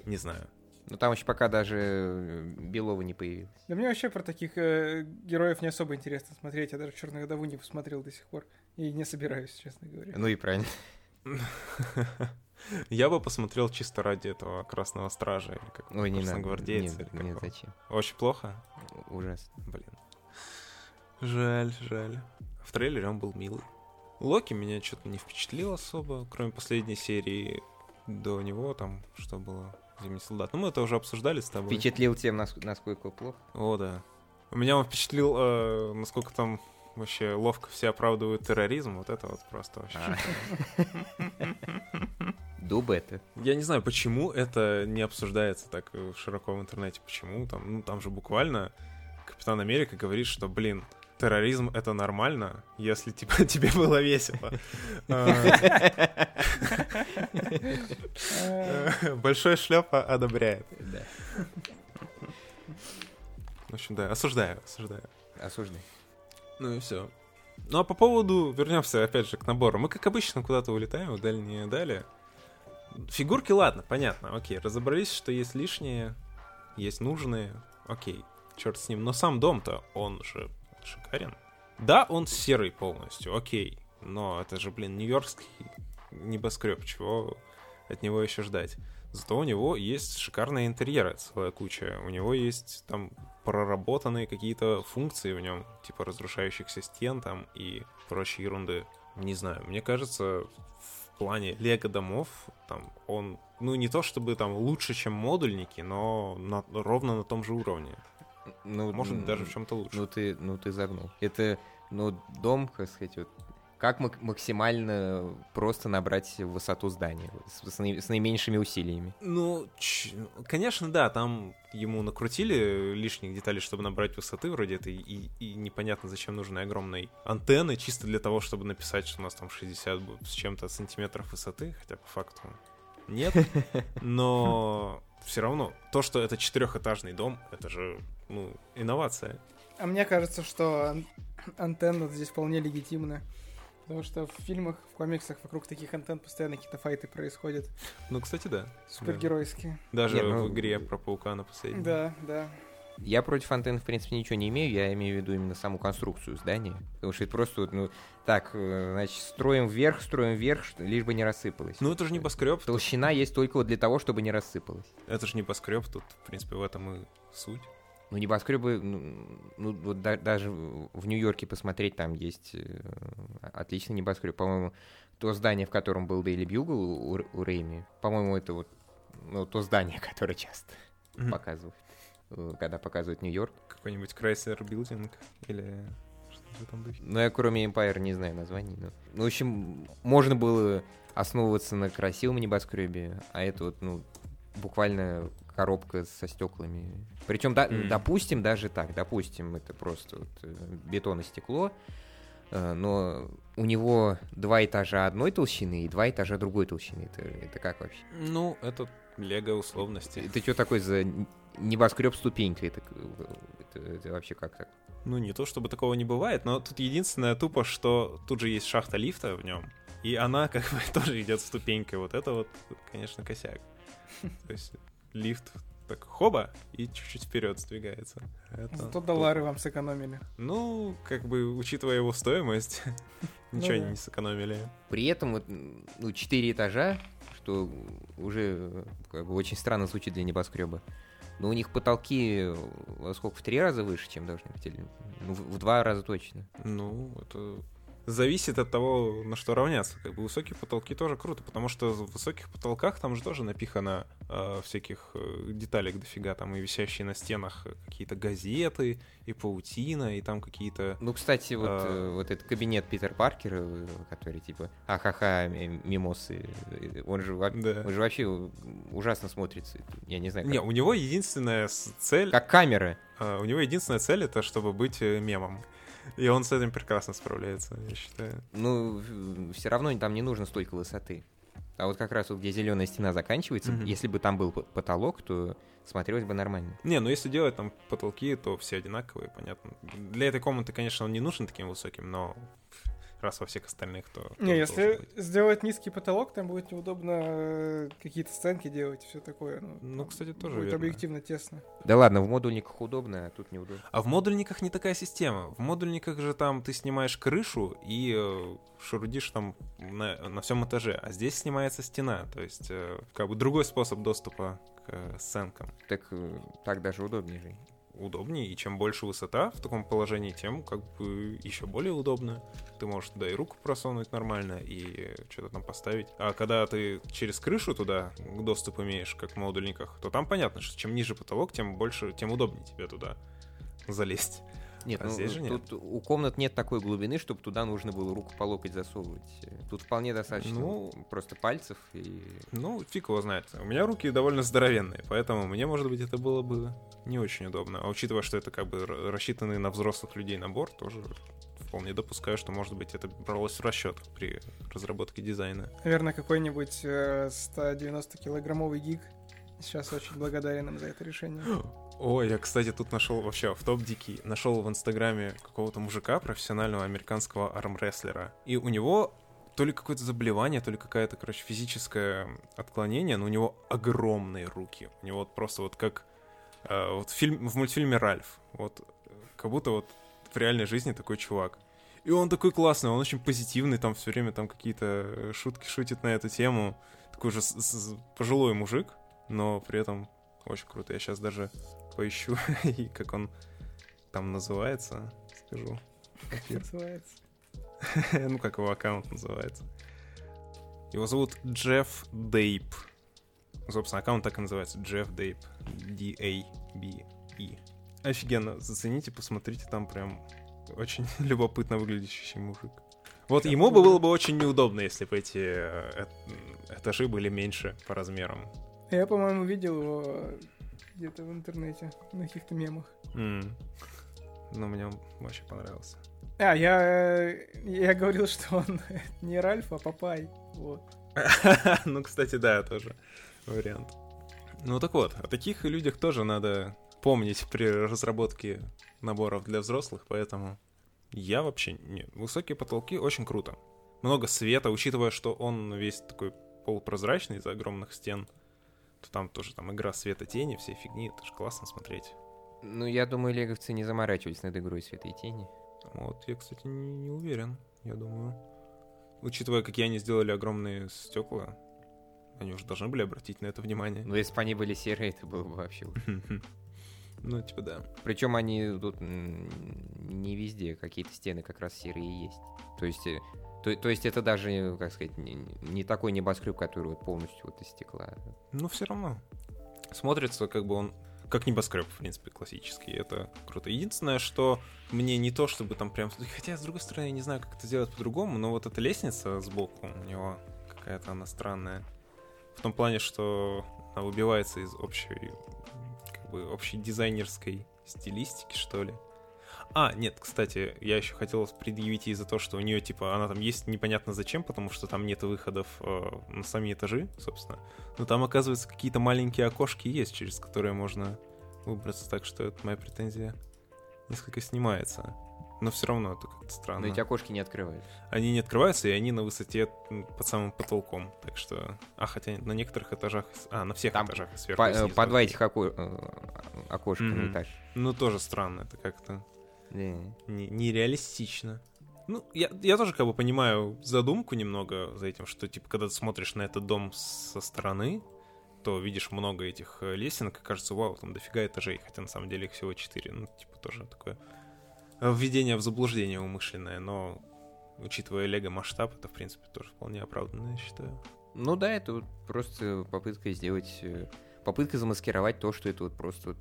Не знаю. Ну там еще пока даже э, Белова не появилось. Да мне вообще про таких э, героев не особо интересно смотреть. Я даже Черную Вдову не посмотрел до сих пор. И не собираюсь, честно говоря. Ну и правильно. Я бы посмотрел чисто ради этого Красного Стража или как Ой, не надо. Гвардейца. Нет, нет, зачем? Очень плохо? Ужасно. Блин. Жаль, жаль. В трейлере он был милый. Локи меня что-то не впечатлил особо, кроме последней серии. До него там что было? Зимний солдат. Ну, мы это уже обсуждали с тобой. Впечатлил тем, насколько плохо? О, да. Меня он впечатлил, э, насколько там вообще ловко все оправдывают терроризм. Вот это вот просто вообще. А. Дуб это. Я не знаю, почему это не обсуждается так широко в интернете. Почему? Там, ну, там же буквально Капитан Америка говорит, что, блин, терроризм это нормально, если типа тебе было весело. Большой шляпа одобряет. В общем, да, осуждаю, осуждаю. Осуждай. Ну и все. Ну а по поводу, вернемся опять же к набору. Мы, как обычно, куда-то улетаем в дальние дали. Фигурки, ладно, понятно, окей. Разобрались, что есть лишние, есть нужные, окей, черт с ним. Но сам дом-то, он же шикарен. Да, он серый полностью, окей. Но это же, блин, нью-йоркский небоскреб, чего от него еще ждать? Зато у него есть шикарные интерьеры, целая куча. У него есть там проработанные какие-то функции в нем, типа разрушающихся стен там и прочей ерунды. Не знаю, мне кажется, плане лего домов там он, ну не то чтобы там лучше, чем модульники, но на, ровно на том же уровне. Ну, Может даже в чем-то лучше. Ну ты, ну ты загнул. Это, ну, дом, как сказать, вот как максимально просто набрать высоту здания с, с наименьшими усилиями? Ну, конечно, да, там ему накрутили лишних деталей, чтобы набрать высоты вроде это, и, и непонятно, зачем нужны огромные антенны, чисто для того, чтобы написать, что у нас там 60 с чем-то сантиметров высоты, хотя по факту нет, но все равно то, что это четырехэтажный дом, это же, ну, инновация. А мне кажется, что антенна здесь вполне легитимна. Потому что в фильмах, в комиксах вокруг таких антенн постоянно какие-то файты происходят. Ну, кстати, да. Супергеройские. Да. Даже Нет, ну... в игре про паука на последнем. Да, да. Я против антенн, в принципе, ничего не имею, я имею в виду именно саму конструкцию здания. Потому что это просто, ну, так, э, значит, строим вверх, строим вверх, лишь бы не рассыпалось. Ну, это же небоскреб. Толщина тут... есть только вот для того, чтобы не рассыпалось. Это же небоскреб, тут, в принципе, в этом и суть. Ну, небоскребы, ну, ну вот да, даже в Нью-Йорке посмотреть, там есть э, отличный небоскреб. По-моему, то здание, в котором был Дейли Бьюгл у, у Рейми, по-моему, это вот ну, то здание, которое часто mm-hmm. показывают, э, когда показывают Нью-Йорк. Какой-нибудь Chrysler Building или что-то там духе. Ну, я кроме Empire не знаю названий. Но... Ну, в общем, можно было основываться на красивом небоскребе, а это вот, ну, буквально коробка со стеклами. Причем, да, mm. допустим, даже так, допустим, это просто вот э, бетон и стекло, э, но у него два этажа одной толщины и два этажа другой толщины. Это, это как вообще? Ну, это лего условности. Это что такое за небоскреб ступенька? Это, это, это вообще как так? Ну, не то чтобы такого не бывает, но тут единственное тупо, что тут же есть шахта лифта в нем, и она как бы тоже идет ступенькой. Вот это вот, конечно, косяк. То есть лифт так хоба и чуть-чуть вперед сдвигается. Это Зато доллары вам сэкономили. Ну, как бы, учитывая его стоимость, ничего ну, не сэкономили. При этом вот, ну, 4 этажа, что уже как бы, очень странно звучит для небоскреба. Но у них потолки во сколько, в три раза выше, чем должны быть? Или, ну, в, в два раза точно. Ну, это зависит от того, на что равняться. Как бы высокие потолки тоже круто, потому что в высоких потолках там же тоже напихано э, всяких э, деталек дофига, там и висящие на стенах какие-то газеты, и паутина, и там какие-то... Ну, кстати, вот, э, э вот этот кабинет Питер Паркера, э, который типа ахаха, мимосы, э, он же, да. он же вообще ужасно смотрится. Я не знаю. Как... Не, у него единственная цель... Как камера. Uh, у него единственная цель это чтобы быть мемом. И он с этим прекрасно справляется, я считаю. Ну, все равно там не нужно столько высоты. А вот как раз вот где зеленая стена заканчивается, mm-hmm. если бы там был потолок, то смотрелось бы нормально. Не, ну если делать там потолки, то все одинаковые, понятно. Для этой комнаты, конечно, он не нужен таким высоким, но раз во всех остальных, то... Не, если сделать низкий потолок, там будет неудобно э, какие-то сценки делать, все такое. Ну, ну кстати, тоже Будет верно. объективно тесно. Да ладно, в модульниках удобно, а тут неудобно. А в модульниках не такая система. В модульниках же там ты снимаешь крышу и э, шурудишь там на, на всем этаже, а здесь снимается стена, то есть э, как бы другой способ доступа к сценкам. Так, так даже удобнее же удобнее, и чем больше высота в таком положении, тем как бы еще более удобно. Ты можешь туда и руку просунуть нормально, и что-то там поставить. А когда ты через крышу туда доступ имеешь, как в модульниках, то там понятно, что чем ниже потолок, тем больше, тем удобнее тебе туда залезть. Нет, а ну, здесь же нет. Тут у комнат нет такой глубины, чтобы туда нужно было руку по локоть засовывать. Тут вполне достаточно ну, просто пальцев и... Ну, фиг его знает. У меня руки довольно здоровенные, поэтому мне, может быть, это было бы не очень удобно. А учитывая, что это как бы рассчитанный на взрослых людей набор, тоже вполне допускаю, что, может быть, это бралось в расчет при разработке дизайна. Наверное, какой-нибудь э, 190-килограммовый гиг сейчас очень благодарен им за это решение. Ой, я, кстати, тут нашел вообще в топ дикий. Нашел в Инстаграме какого-то мужика, профессионального американского армрестлера. И у него то ли какое-то заболевание, то ли какая-то, короче, физическое отклонение, но у него огромные руки. У него вот просто вот как э, вот фильм, в мультфильме Ральф. Вот как будто вот в реальной жизни такой чувак. И он такой классный, он очень позитивный, там все время там какие-то шутки шутит на эту тему. Такой уже пожилой мужик, но при этом очень круто. Я сейчас даже поищу, и как он там называется, скажу. Называется. ну, как его аккаунт называется. Его зовут Джефф Дейп. Собственно, аккаунт так и называется. Джефф Дейп. D-A-B-E. Офигенно. Зацените, посмотрите, там прям очень любопытно выглядящий мужик. Вот ему бы было бы очень неудобно, если бы эти э, этажи были меньше по размерам. Я, по-моему, видел его где-то в интернете, на каких-то мемах. Mm. Ну, мне он вообще понравился. А, я, я говорил, что он не Ральф, а Папай. Вот. ну, кстати, да, тоже вариант. Ну так вот, о таких людях тоже надо помнить при разработке наборов для взрослых, поэтому я вообще не... Высокие потолки очень круто. Много света, учитывая, что он весь такой полупрозрачный из-за огромных стен то там тоже там игра света тени, все фигни, это же классно смотреть. Ну, я думаю, леговцы не заморачивались над игрой света и тени. Вот, я, кстати, не, не уверен, я думаю. Учитывая, какие они сделали огромные стекла, они уже должны были обратить на это внимание. Ну, если бы они были серые, это было бы вообще Ну, типа да. Причем они тут не везде какие-то стены как раз серые есть. То есть э, то, то есть это даже, как сказать, не, не такой небоскреб, который вот полностью вот из стекла. Ну, все равно. Смотрится, как бы он как небоскреб, в принципе, классический. Это круто. Единственное, что мне не то, чтобы там прям... Хотя, с другой стороны, я не знаю, как это сделать по-другому, но вот эта лестница сбоку у него какая-то она странная. В том плане, что она выбивается из общей, как бы, общей дизайнерской стилистики, что ли. А, нет, кстати, я еще хотел предъявить ей за то, что у нее, типа, она там есть непонятно зачем, потому что там нет выходов э, на сами этажи, собственно. Но там, оказывается, какие-то маленькие окошки есть, через которые можно выбраться, так что это моя претензия несколько снимается. Но все равно это как-то странно. Но эти окошки не открываются. Они не открываются, и они на высоте под самым потолком. Так что... А, хотя на некоторых этажах... А, на всех Там этажах сверху. По, снизу. по два этих око... Э, окошка mm-hmm. на этаж. Ну, тоже странно. Это как-то не, нереалистично. Ну, я, я тоже как бы понимаю задумку немного за этим, что, типа, когда ты смотришь на этот дом со стороны, то видишь много этих э, лесенок, и кажется, вау, там дофига этажей, хотя на самом деле их всего четыре. Ну, типа, тоже такое введение в заблуждение умышленное, но учитывая лего масштаб, это, в принципе, тоже вполне оправданно, я считаю. Ну да, это вот просто попытка сделать... Э, попытка замаскировать то, что это вот просто вот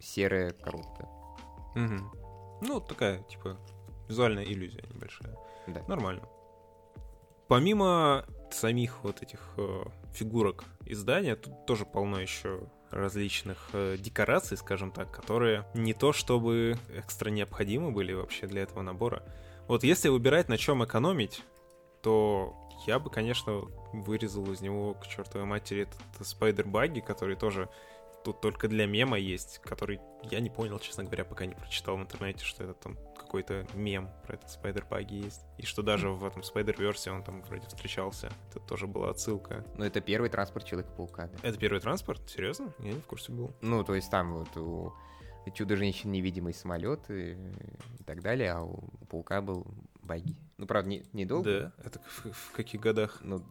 серая коробка. Угу. Ну, такая, типа, визуальная иллюзия небольшая. Да. Нормально. Помимо самих вот этих э, фигурок издания. Тут тоже полно еще различных э, декораций, скажем так, которые не то чтобы экстра необходимы были вообще для этого набора. Вот если выбирать, на чем экономить, то я бы, конечно, вырезал из него к чертовой матери этот спайдер-баги, который тоже тут только для мема есть, который я не понял, честно говоря, пока не прочитал в интернете, что это там какой-то мем про этот спайдер-баги есть. И что даже в этом спайдер-версе он там вроде встречался. Это тоже была отсылка. Ну, это первый транспорт Человека-паука, да. Это первый транспорт? Серьезно? Я не в курсе был. Ну, то есть там вот у Чудо-женщин невидимый самолет и, и так далее, а у Паука был баги. Ну, правда, не, недолго. Да, это в, в каких годах? Ну,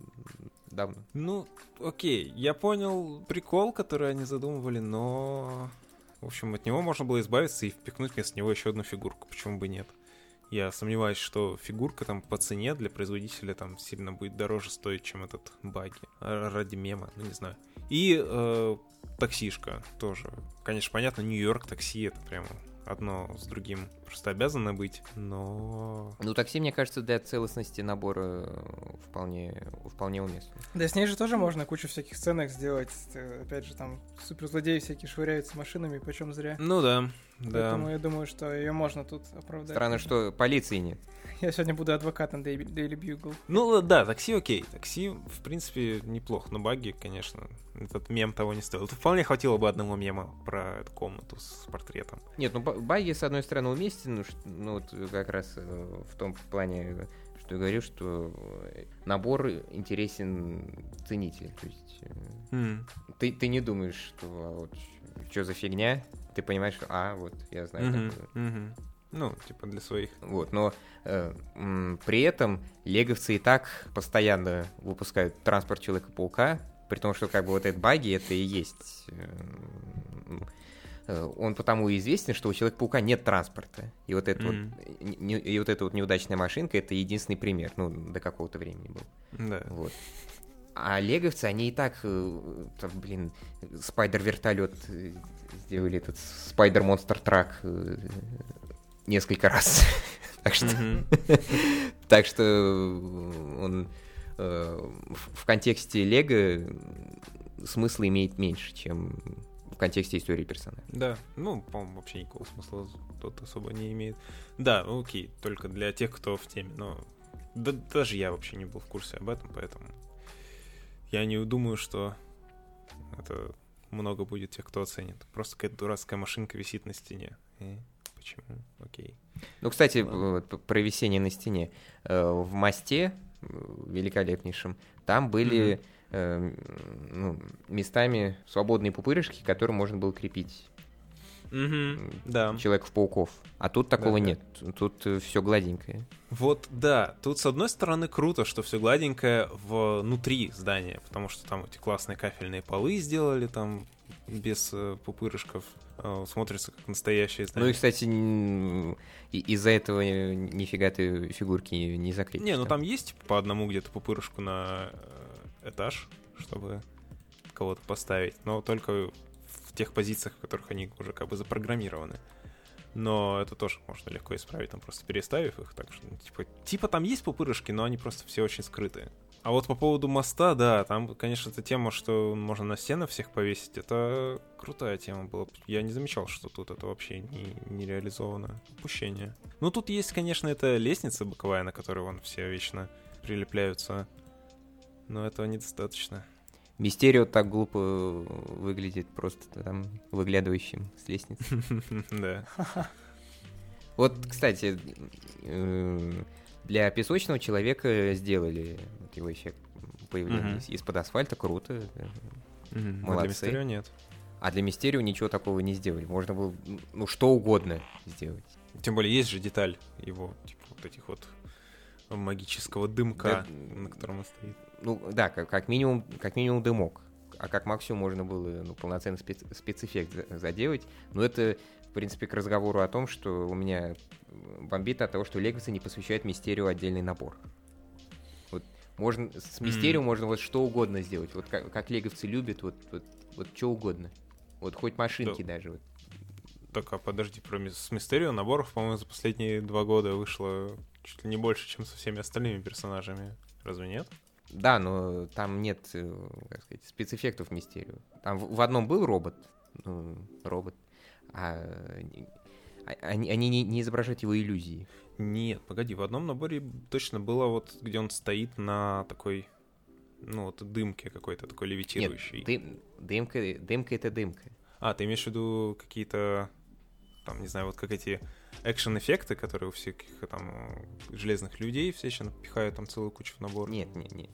давно. Ну, окей, я понял прикол, который они задумывали, но... В общем, от него можно было избавиться и впихнуть вместо него еще одну фигурку, почему бы нет. Я сомневаюсь, что фигурка там по цене для производителя там сильно будет дороже стоить, чем этот баги. Ради мема, ну не знаю. И э, таксишка тоже. Конечно, понятно, Нью-Йорк такси это прямо одно с другим просто обязано быть, но... Ну, такси, мне кажется, для целостности набора вполне, вполне уместно. Да, с ней же тоже можно кучу всяких сценок сделать. Опять же, там суперзлодеи всякие швыряются машинами, почем зря. Ну да, да. Поэтому я думаю, что ее можно тут оправдать. Странно, что полиции нет. Я сегодня буду адвокатом Daily Bugle. Ну да, такси окей. Такси, в принципе, неплохо. Но баги, конечно, этот мем того не стоил. Вполне хватило бы одного мема про эту комнату с портретом. Нет, ну баги, с одной стороны, уместен, ну, ну вот как раз э, в том плане, что я говорю, что набор интересен ценитель. То есть mm. ты, ты не думаешь, что а вот что за фигня, ты понимаешь, что, а, вот, я знаю mm-hmm. такое. Mm-hmm. Ну, типа для своих. Вот, но э, м, при этом леговцы и так постоянно выпускают транспорт Человека-паука, при том, что как бы вот этот баги это и есть... Э, э, он потому и известен, что у Человека-паука нет транспорта. И вот, это mm-hmm. вот, не, и вот эта вот неудачная машинка это единственный пример, ну, до какого-то времени был. Да. Вот. А леговцы, они и так, э, там, блин, спайдер-вертолет э, сделали этот спайдер-монстр-трак э, несколько раз. так что, так что он в контексте Лего смысла имеет меньше, чем в контексте истории персонажа. Да, ну, по-моему, вообще никакого смысла тут особо не имеет. Да, окей, только для тех, кто в теме, но да, даже я вообще не был в курсе об этом, поэтому я не думаю, что это много будет тех, кто оценит. Просто какая-то дурацкая машинка висит на стене. И почему? Окей. Ну, кстати, вот, про висение на стене. Э, в мосте великолепнейшем там были mm-hmm. ну, местами свободные пупырышки, которые можно было крепить Угу, да. Человеков-пауков. А тут такого да, нет. Да. Тут э, все гладенькое. Вот, да. Тут, с одной стороны, круто, что все гладенькое внутри здания, потому что там эти классные кафельные полы сделали там без э, пупырышков. Э, смотрится как настоящее здание. Ну и, кстати, из-за этого нифига ты фигурки не закрепишь. Не, ну там есть по одному где-то пупырышку на этаж, чтобы кого-то поставить, но только тех позициях, в которых они уже как бы запрограммированы. Но это тоже можно легко исправить, там просто переставив их так, что, ну, типа, типа там есть пупырышки, но они просто все очень скрытые. А вот по поводу моста, да, там, конечно, эта тема, что можно на стены всех повесить, это крутая тема была. Я не замечал, что тут это вообще не, не реализовано. Упущение. Ну, тут есть, конечно, эта лестница боковая, на которой вон все вечно прилепляются. Но этого недостаточно. Мистерио так глупо выглядит просто там выглядывающим с лестницы. Да. Вот, кстати, э, для песочного человека сделали его эффект появления из-под асфальта, круто. Молодцы. А для Мистерио нет. А для Мистерио ничего такого не сделали. Можно было, ну, что угодно сделать. Тем более есть же деталь его, типа, вот этих вот магического дымка, да, на котором он стоит ну да, как, как минимум, как минимум дымок. А как максимум можно было ну, полноценный специ спецэффект заделать. Но это, в принципе, к разговору о том, что у меня бомбит от того, что Легаси не посвящает Мистерию отдельный набор. Вот можно, с Мистерио mm. можно вот что угодно сделать. Вот как, как леговцы любят, вот, вот, вот что угодно. Вот хоть машинки да. даже. Вот. Так, а подожди, про с Мистерио наборов, по-моему, за последние два года вышло чуть ли не больше, чем со всеми остальными персонажами. Разве нет? Да, но там нет, э, как сказать, спецэффектов в Мистерию. Там в, в одном был робот, ну, робот, а, а они, они не, не изображают его иллюзии. Нет, погоди, в одном наборе точно было вот, где он стоит на такой, ну вот дымке какой-то такой левитирующей. Нет, дым, дымка, дымка это дымка. А, ты имеешь в виду какие-то, там, не знаю, вот как эти экшен-эффекты, которые у всех там железных людей все еще пихают там целую кучу в набор? Нет, нет, нет.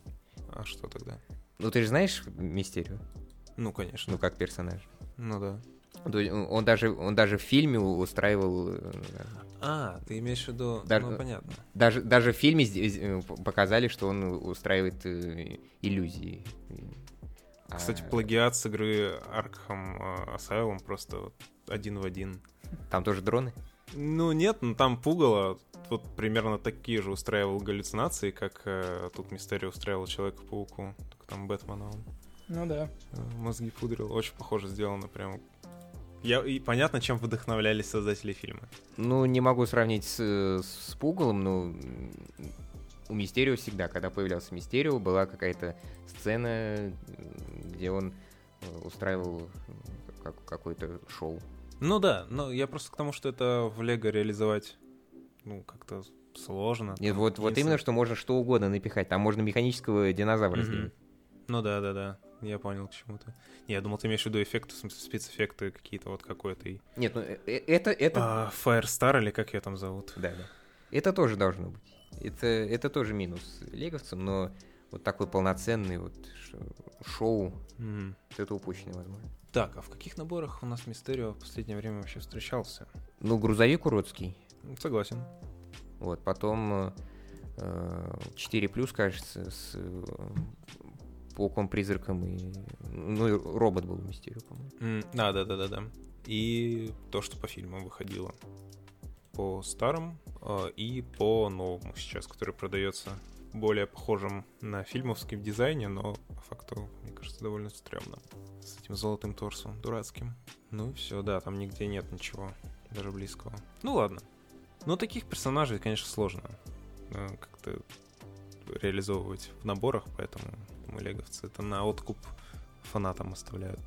А что тогда? Ну ты же знаешь Мистерию? Ну, конечно. Ну, как персонаж. Ну да. Он даже, он даже в фильме устраивал... Э, а, ты имеешь в виду... Даже, ну, понятно. Даже, даже в фильме э, показали, что он устраивает э, иллюзии. Кстати, а... плагиат с игры Arkham Asylum просто один в один. Там тоже дроны? Ну нет, ну там пугало. Вот примерно такие же устраивал галлюцинации, как э, тут Мистерио устраивал Человека-пауку. Только там Бэтмена он. Ну да. Э, мозги пудрил. Очень похоже сделано прям. Я, и понятно, чем вдохновлялись создатели фильма. Ну, не могу сравнить с, с Пугалом, но у Мистерио всегда, когда появлялся Мистерио, была какая-то сцена, где он э, устраивал какое-то шоу. Ну да, но я просто к тому, что это в Лего реализовать, ну, как-то сложно. Нет, вот, вот именно, что можно что угодно напихать. Там можно механического динозавра mm-hmm. сделать. Ну да, да, да. Я понял к чему-то. Не, я думал, ты имеешь в виду эффекты, в смысле, спецэффекты какие-то вот какой-то. И... Нет, ну э, э, это... это... А, Firestar или как ее там зовут? Да, да. Это тоже должно быть. Это, это тоже минус леговцам, но вот такой полноценный вот шоу, mm-hmm. это упущено, возможно. Так, а в каких наборах у нас Мистерио в последнее время вообще встречался? Ну, грузовик уродский. Согласен. Вот, потом э, 4 плюс, кажется, с э, пауком-призраком и... Ну, и робот был Мистерио, по-моему. Mm, да, да, да, да, да. И то, что по фильмам выходило. По старым э, и по новому сейчас, который продается более похожим на фильмовский в дизайне, но по факту, мне кажется, довольно стрёмно с этим золотым торсом дурацким. Ну и все, да, там нигде нет ничего, даже близкого. Ну ладно. Но таких персонажей, конечно, сложно э, как-то реализовывать в наборах, поэтому мы леговцы это на откуп фанатам оставляют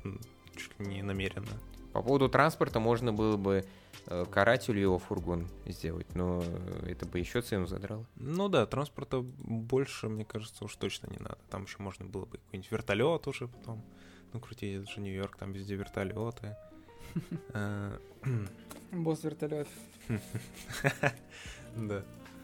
чуть ли не намеренно. По поводу транспорта можно было бы э, карателю его фургон сделать, но это бы еще цену задрало. Ну да, транспорта больше, мне кажется, уж точно не надо. Там еще можно было бы какой-нибудь вертолет уже потом ну, крутить, это же Нью-Йорк, там везде вертолеты. Э, Босс вертолет. Да.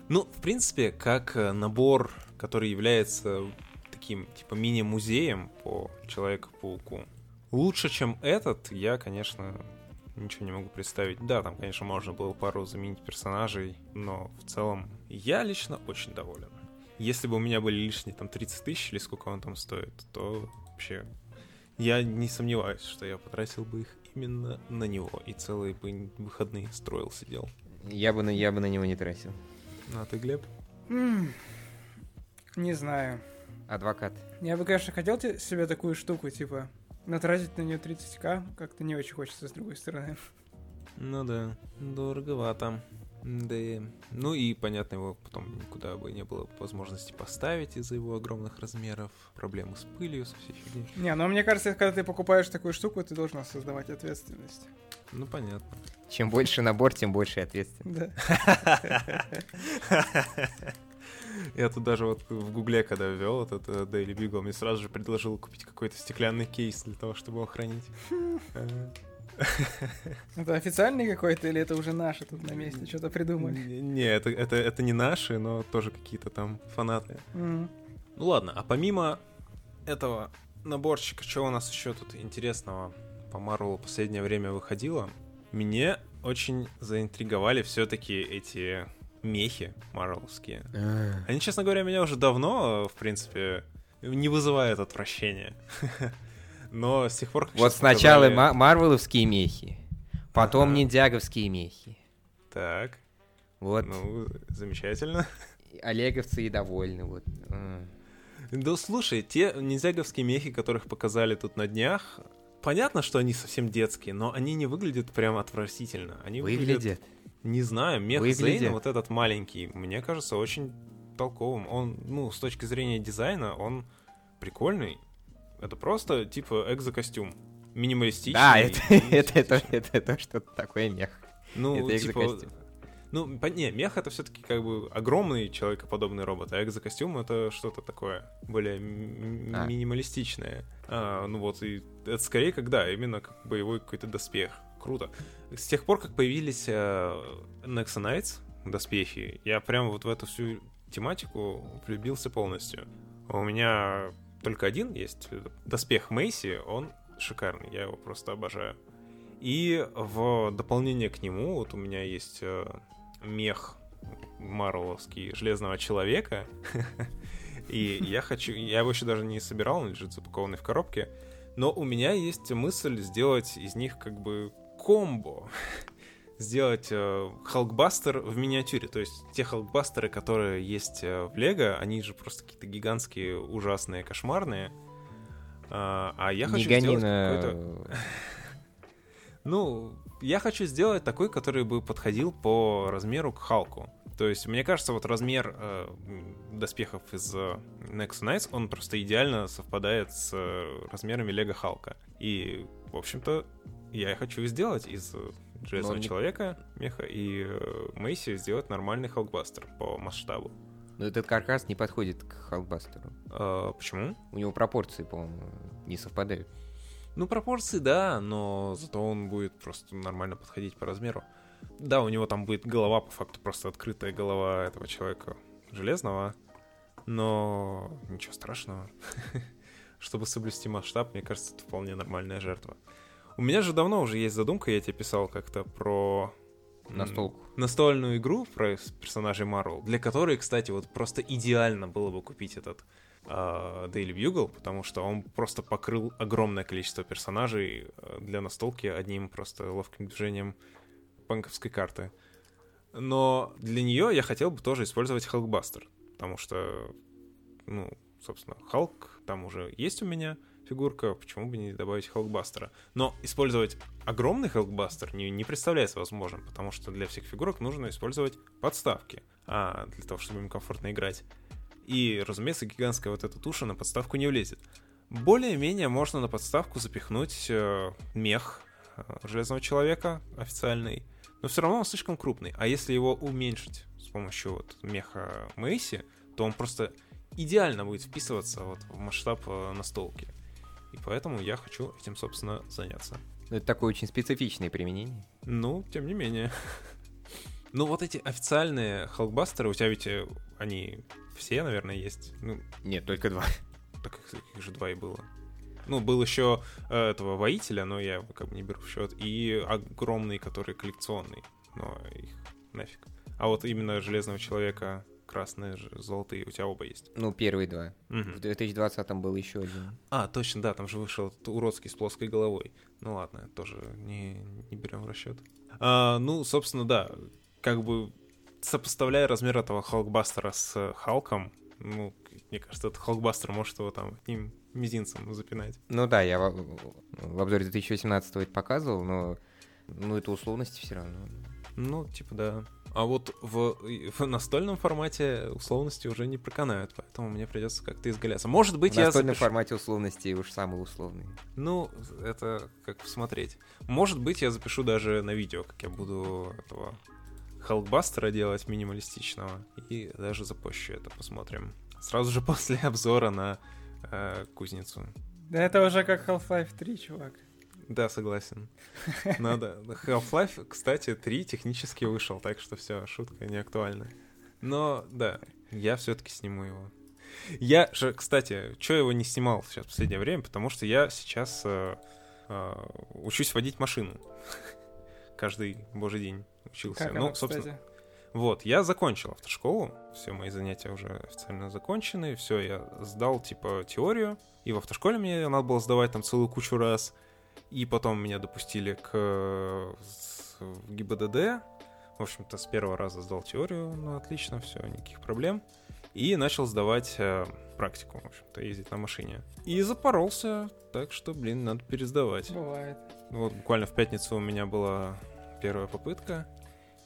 Ну, в принципе, как э, набор, который является таким, типа, мини-музеем по Человеку-пауку, лучше, чем этот, я, конечно, ничего не могу представить. Да, там, конечно, можно было пару заменить персонажей, но в целом я лично очень доволен. Если бы у меня были лишние там 30 тысяч или сколько он там стоит, то вообще я не сомневаюсь, что я потратил бы их именно на него и целые бы выходные строил, сидел. Я бы на, я бы на него не тратил. Ну, а ты, Глеб? не знаю. Адвокат. Я бы, конечно, хотел себе такую штуку, типа, натратить на нее 30к, как-то не очень хочется, с другой стороны. Ну да, дороговато. Да, ну и, понятно, его потом никуда бы не было возможности поставить из-за его огромных размеров, проблемы с пылью, со всей фигней. Не, ну мне кажется, когда ты покупаешь такую штуку, ты должен создавать ответственность. Ну, понятно. Чем больше набор, тем больше ответственность. Да. Я тут даже вот в Гугле, когда ввел этот Daily Beagle, мне сразу же предложил купить какой-то стеклянный кейс для того, чтобы его хранить. Это официальный какой-то или это уже наши тут на месте что-то придумали? Не, это, это, это не наши, но тоже какие-то там фанаты. Ну ладно, а помимо этого наборчика, что у нас еще тут интересного по Марвелу последнее время выходило? Мне очень заинтриговали все-таки эти мехи марвеловские. А. Они, честно говоря, меня уже давно, в принципе, не вызывают отвращения. но с тех пор, Вот сначала показали... марвеловские мехи, потом ага. ниндзяговские мехи. Так. Вот. Ну, замечательно. Олеговцы и довольны, вот. Да слушай, те ниндзяговские мехи, которых показали тут на днях, понятно, что они совсем детские, но они не выглядят прям отвратительно. Они выглядят. выглядят не знаю, мех Зейна, вот этот маленький, мне кажется, очень толковым. Он, ну, с точки зрения дизайна, он прикольный. Это просто, типа, экзокостюм. Минималистичный. Да, это, это, это, это, это что-то такое мех. Ну, это типа, ну, не, мех это все-таки как бы огромный человекоподобный робот, а экзокостюм это что-то такое более а. минималистичное. А, ну вот, и это скорее как, да, именно как боевой какой-то доспех. Круто. С тех пор, как появились Nexa Knights, доспехи, я прям вот в эту всю тематику влюбился полностью. У меня только один есть доспех Мейси, он шикарный, я его просто обожаю. И в дополнение к нему вот у меня есть э, мех марвеловский Железного Человека. И я хочу... Я его еще даже не собирал, он лежит запакованный в коробке. Но у меня есть мысль сделать из них как бы комбо. сделать э, Халкбастер в миниатюре. То есть те Халкбастеры, которые есть э, в Лего, они же просто какие-то гигантские, ужасные, кошмарные. А, а я хочу не сделать какой-то... Ну, я хочу сделать такой, который бы подходил по размеру к Халку. То есть, мне кажется, вот размер э, доспехов из э, Next Knights, он просто идеально совпадает с э, размерами Лего Халка. И, в общем-то, я хочу сделать из э, Железного Но Человека, не... меха, и э, Мэйси сделать нормальный Халкбастер по масштабу. Но этот каркас не подходит к Халкбастеру. А, почему? У него пропорции, по-моему, не совпадают. Ну, пропорции, да, но зато он будет просто нормально подходить по размеру. Да, у него там будет голова, по факту, просто открытая голова этого человека железного, но ничего страшного. Чтобы соблюсти масштаб, мне кажется, это вполне нормальная жертва. У меня же давно уже есть задумка, я тебе писал как-то про Настолку. Настольную игру про персонажей Марвел, для которой, кстати, вот просто идеально было бы купить этот э, Daily Bugle, потому что он просто покрыл огромное количество персонажей э, для настолки одним просто ловким движением банковской карты. Но для нее я хотел бы тоже использовать Халкбастер, потому что, ну, собственно, Халк там уже есть у меня фигурка, почему бы не добавить Халкбастера. Но использовать огромный Халкбастер не, не представляется возможным, потому что для всех фигурок нужно использовать подставки, а для того, чтобы им комфортно играть. И, разумеется, гигантская вот эта туша на подставку не влезет. Более-менее можно на подставку запихнуть э, мех э, Железного Человека официальный, но все равно он слишком крупный. А если его уменьшить с помощью вот меха Мэйси, то он просто идеально будет вписываться вот в масштаб э, настолки. И поэтому я хочу этим, собственно, заняться. Это такое очень специфичное применение. Ну, тем не менее. Ну, вот эти официальные халкбастеры, у тебя ведь э, они все, наверное, есть. Ну, Нет, только два. Так их же два и было. Ну, был еще э, этого воителя, но я его как бы не беру в счет. И огромный, который коллекционный. Но их нафиг. А вот именно Железного Человека красные, золотые, у тебя оба есть. Ну, первые два. Угу. В 2020-м был еще один. А, точно, да, там же вышел уродский с плоской головой. Ну ладно, тоже не, не берем в расчет. А, ну, собственно, да, как бы сопоставляя размер этого Халкбастера с Халком, ну, мне кажется, этот Халкбастер может его там одним мизинцем запинать. Ну да, я в, в обзоре 2018 это показывал, но ну, это условности все равно. Ну, типа, да. А вот в, в настольном формате условности уже не проканают, поэтому мне придется как-то изгаляться. Может быть, в я... В настольном запишу... формате условности уж самые условные. Ну, это как посмотреть. Может быть, я запишу даже на видео, как я буду этого Халкбастера делать минималистичного. И даже запущу это, посмотрим. Сразу же после обзора на э, кузницу. Да это уже как Half-Life 3, чувак. Да, согласен. Надо. Half-Life, кстати, 3 технически вышел, так что все, шутка не актуальна. Но, да, я все-таки сниму его. Я же, кстати, что его не снимал сейчас в последнее время, потому что я сейчас э, э, учусь водить машину. Каждый божий день учился. Как ну, собственно. Кстати? Вот, я закончил автошколу, все мои занятия уже официально закончены, все, я сдал, типа, теорию, и в автошколе мне надо было сдавать там целую кучу раз, и потом меня допустили к в ГИБДД. В общем-то, с первого раза сдал теорию, ну, отлично, все, никаких проблем. И начал сдавать э, практику, в общем-то, ездить на машине. И запоролся, так что, блин, надо пересдавать. Бывает. Вот буквально в пятницу у меня была первая попытка.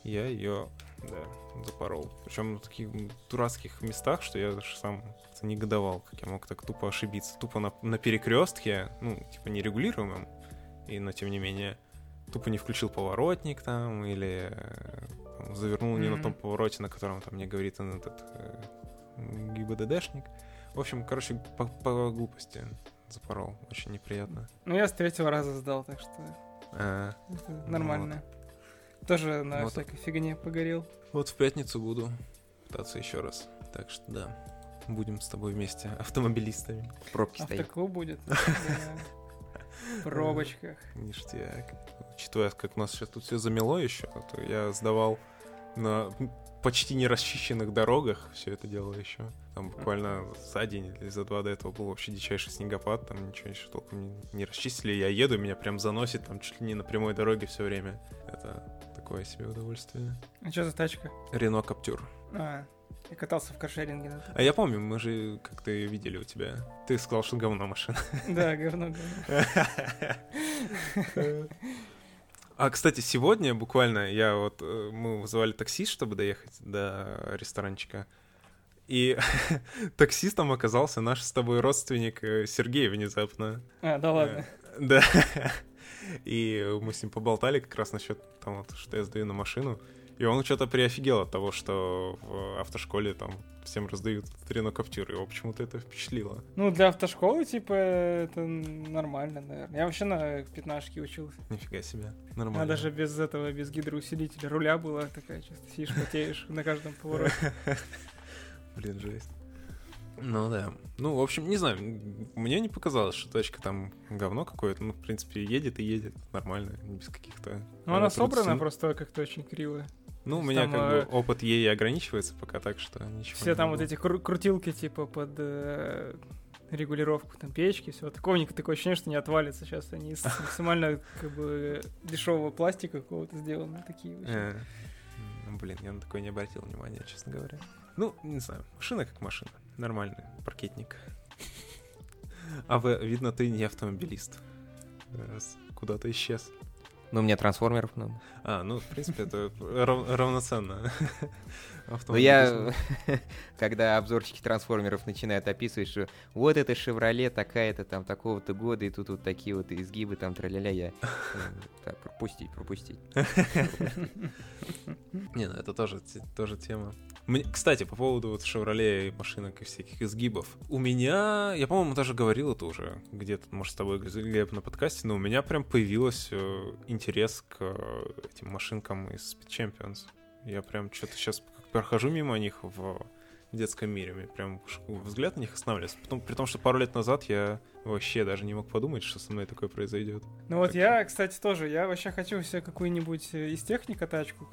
Я ее Да, запорол. Причем в таких дурацких местах, что я даже сам негодовал, как я мог так тупо ошибиться. Тупо на, на перекрестке, ну, типа нерегулируемом, и, но тем не менее, тупо не включил поворотник там, или там, завернул mm-hmm. не на том повороте, на котором там мне говорит он этот э, ГИБДДшник. В общем, короче, по, по глупости запорол. Очень неприятно. Ну, я с третьего раза сдал, так что а, это нормально. Вот. Тоже на вот. всякой фигне погорел. Вот в пятницу буду пытаться еще раз. Так что да, будем с тобой вместе автомобилистами. Пробки. Автоклуб будет. Пробочках. Ништяк. Учитывая, как у нас сейчас тут все замело еще, то я сдавал на почти не расчищенных дорогах все это дело еще. Там буквально за день или за два до этого был вообще дичайший снегопад, там ничего еще толком не, не расчистили. Я еду, меня прям заносит там чуть ли не на прямой дороге все время. Это такое себе удовольствие. А что за тачка? Рено Каптюр. А, я катался в каршеринге. Да. А я помню, мы же как-то видели у тебя. Ты сказал, что говно машина. Да, говно, говно. А, кстати, сегодня буквально я вот... Э, мы вызывали такси, чтобы доехать до ресторанчика. И таксистом оказался наш с тобой родственник э, Сергей внезапно. А, да ладно. Э, да. И мы с ним поболтали как раз насчет того, что я сдаю на машину. И он что-то приофигел от того, что в автошколе там всем раздают Рено Каптюр. Его почему-то это впечатлило. Ну, для автошколы, типа, это нормально, наверное. Я вообще на пятнашке учился. Нифига себе. Нормально. А даже без этого, без гидроусилителя руля была такая, чисто сидишь, потеешь на каждом повороте. Блин, жесть. Ну да. Ну, в общем, не знаю, мне не показалось, что тачка там говно какое-то. Ну, в принципе, едет и едет нормально, без каких-то... Ну, она собрана просто как-то очень криво. Ну, у меня там, как бы э, опыт ей ограничивается пока, так что ничего. Все там вот эти кру- крутилки, типа, под э, регулировку там печки, все. Такого такое ощущение, что не отвалится сейчас. Они из максимально как бы дешевого пластика какого-то сделаны такие. Э, ну, блин, я на такое не обратил внимания, честно говоря. Ну, не знаю, машина как машина. Нормальный паркетник. А вы, видно, ты не автомобилист. Раз куда-то исчез. Ну, у меня трансформеров много. А, ну, в принципе, это рав- равноценно. Ну, я, когда обзорщики трансформеров начинают описывать, что вот это Шевроле такая-то там такого-то года, и тут вот такие вот изгибы там траля я... Э, так, пропустить, пропустить. Не, ну это тоже, тоже тема. Мне, кстати, по поводу вот Шевроле и машинок и всяких изгибов. У меня, я, по-моему, даже говорил это уже где-то, может, с тобой, Глеб, на подкасте, но у меня прям появилось э, интерес к э, этим машинкам из Speed Champions. Я прям что-то сейчас прохожу мимо них в детском мире, мне прям взгляд на них останавливается. Потом, при том, что пару лет назад я вообще даже не мог подумать, что со мной такое произойдет. Ну вот я, кстати, тоже, я вообще хочу себе какую-нибудь э, из техника тачку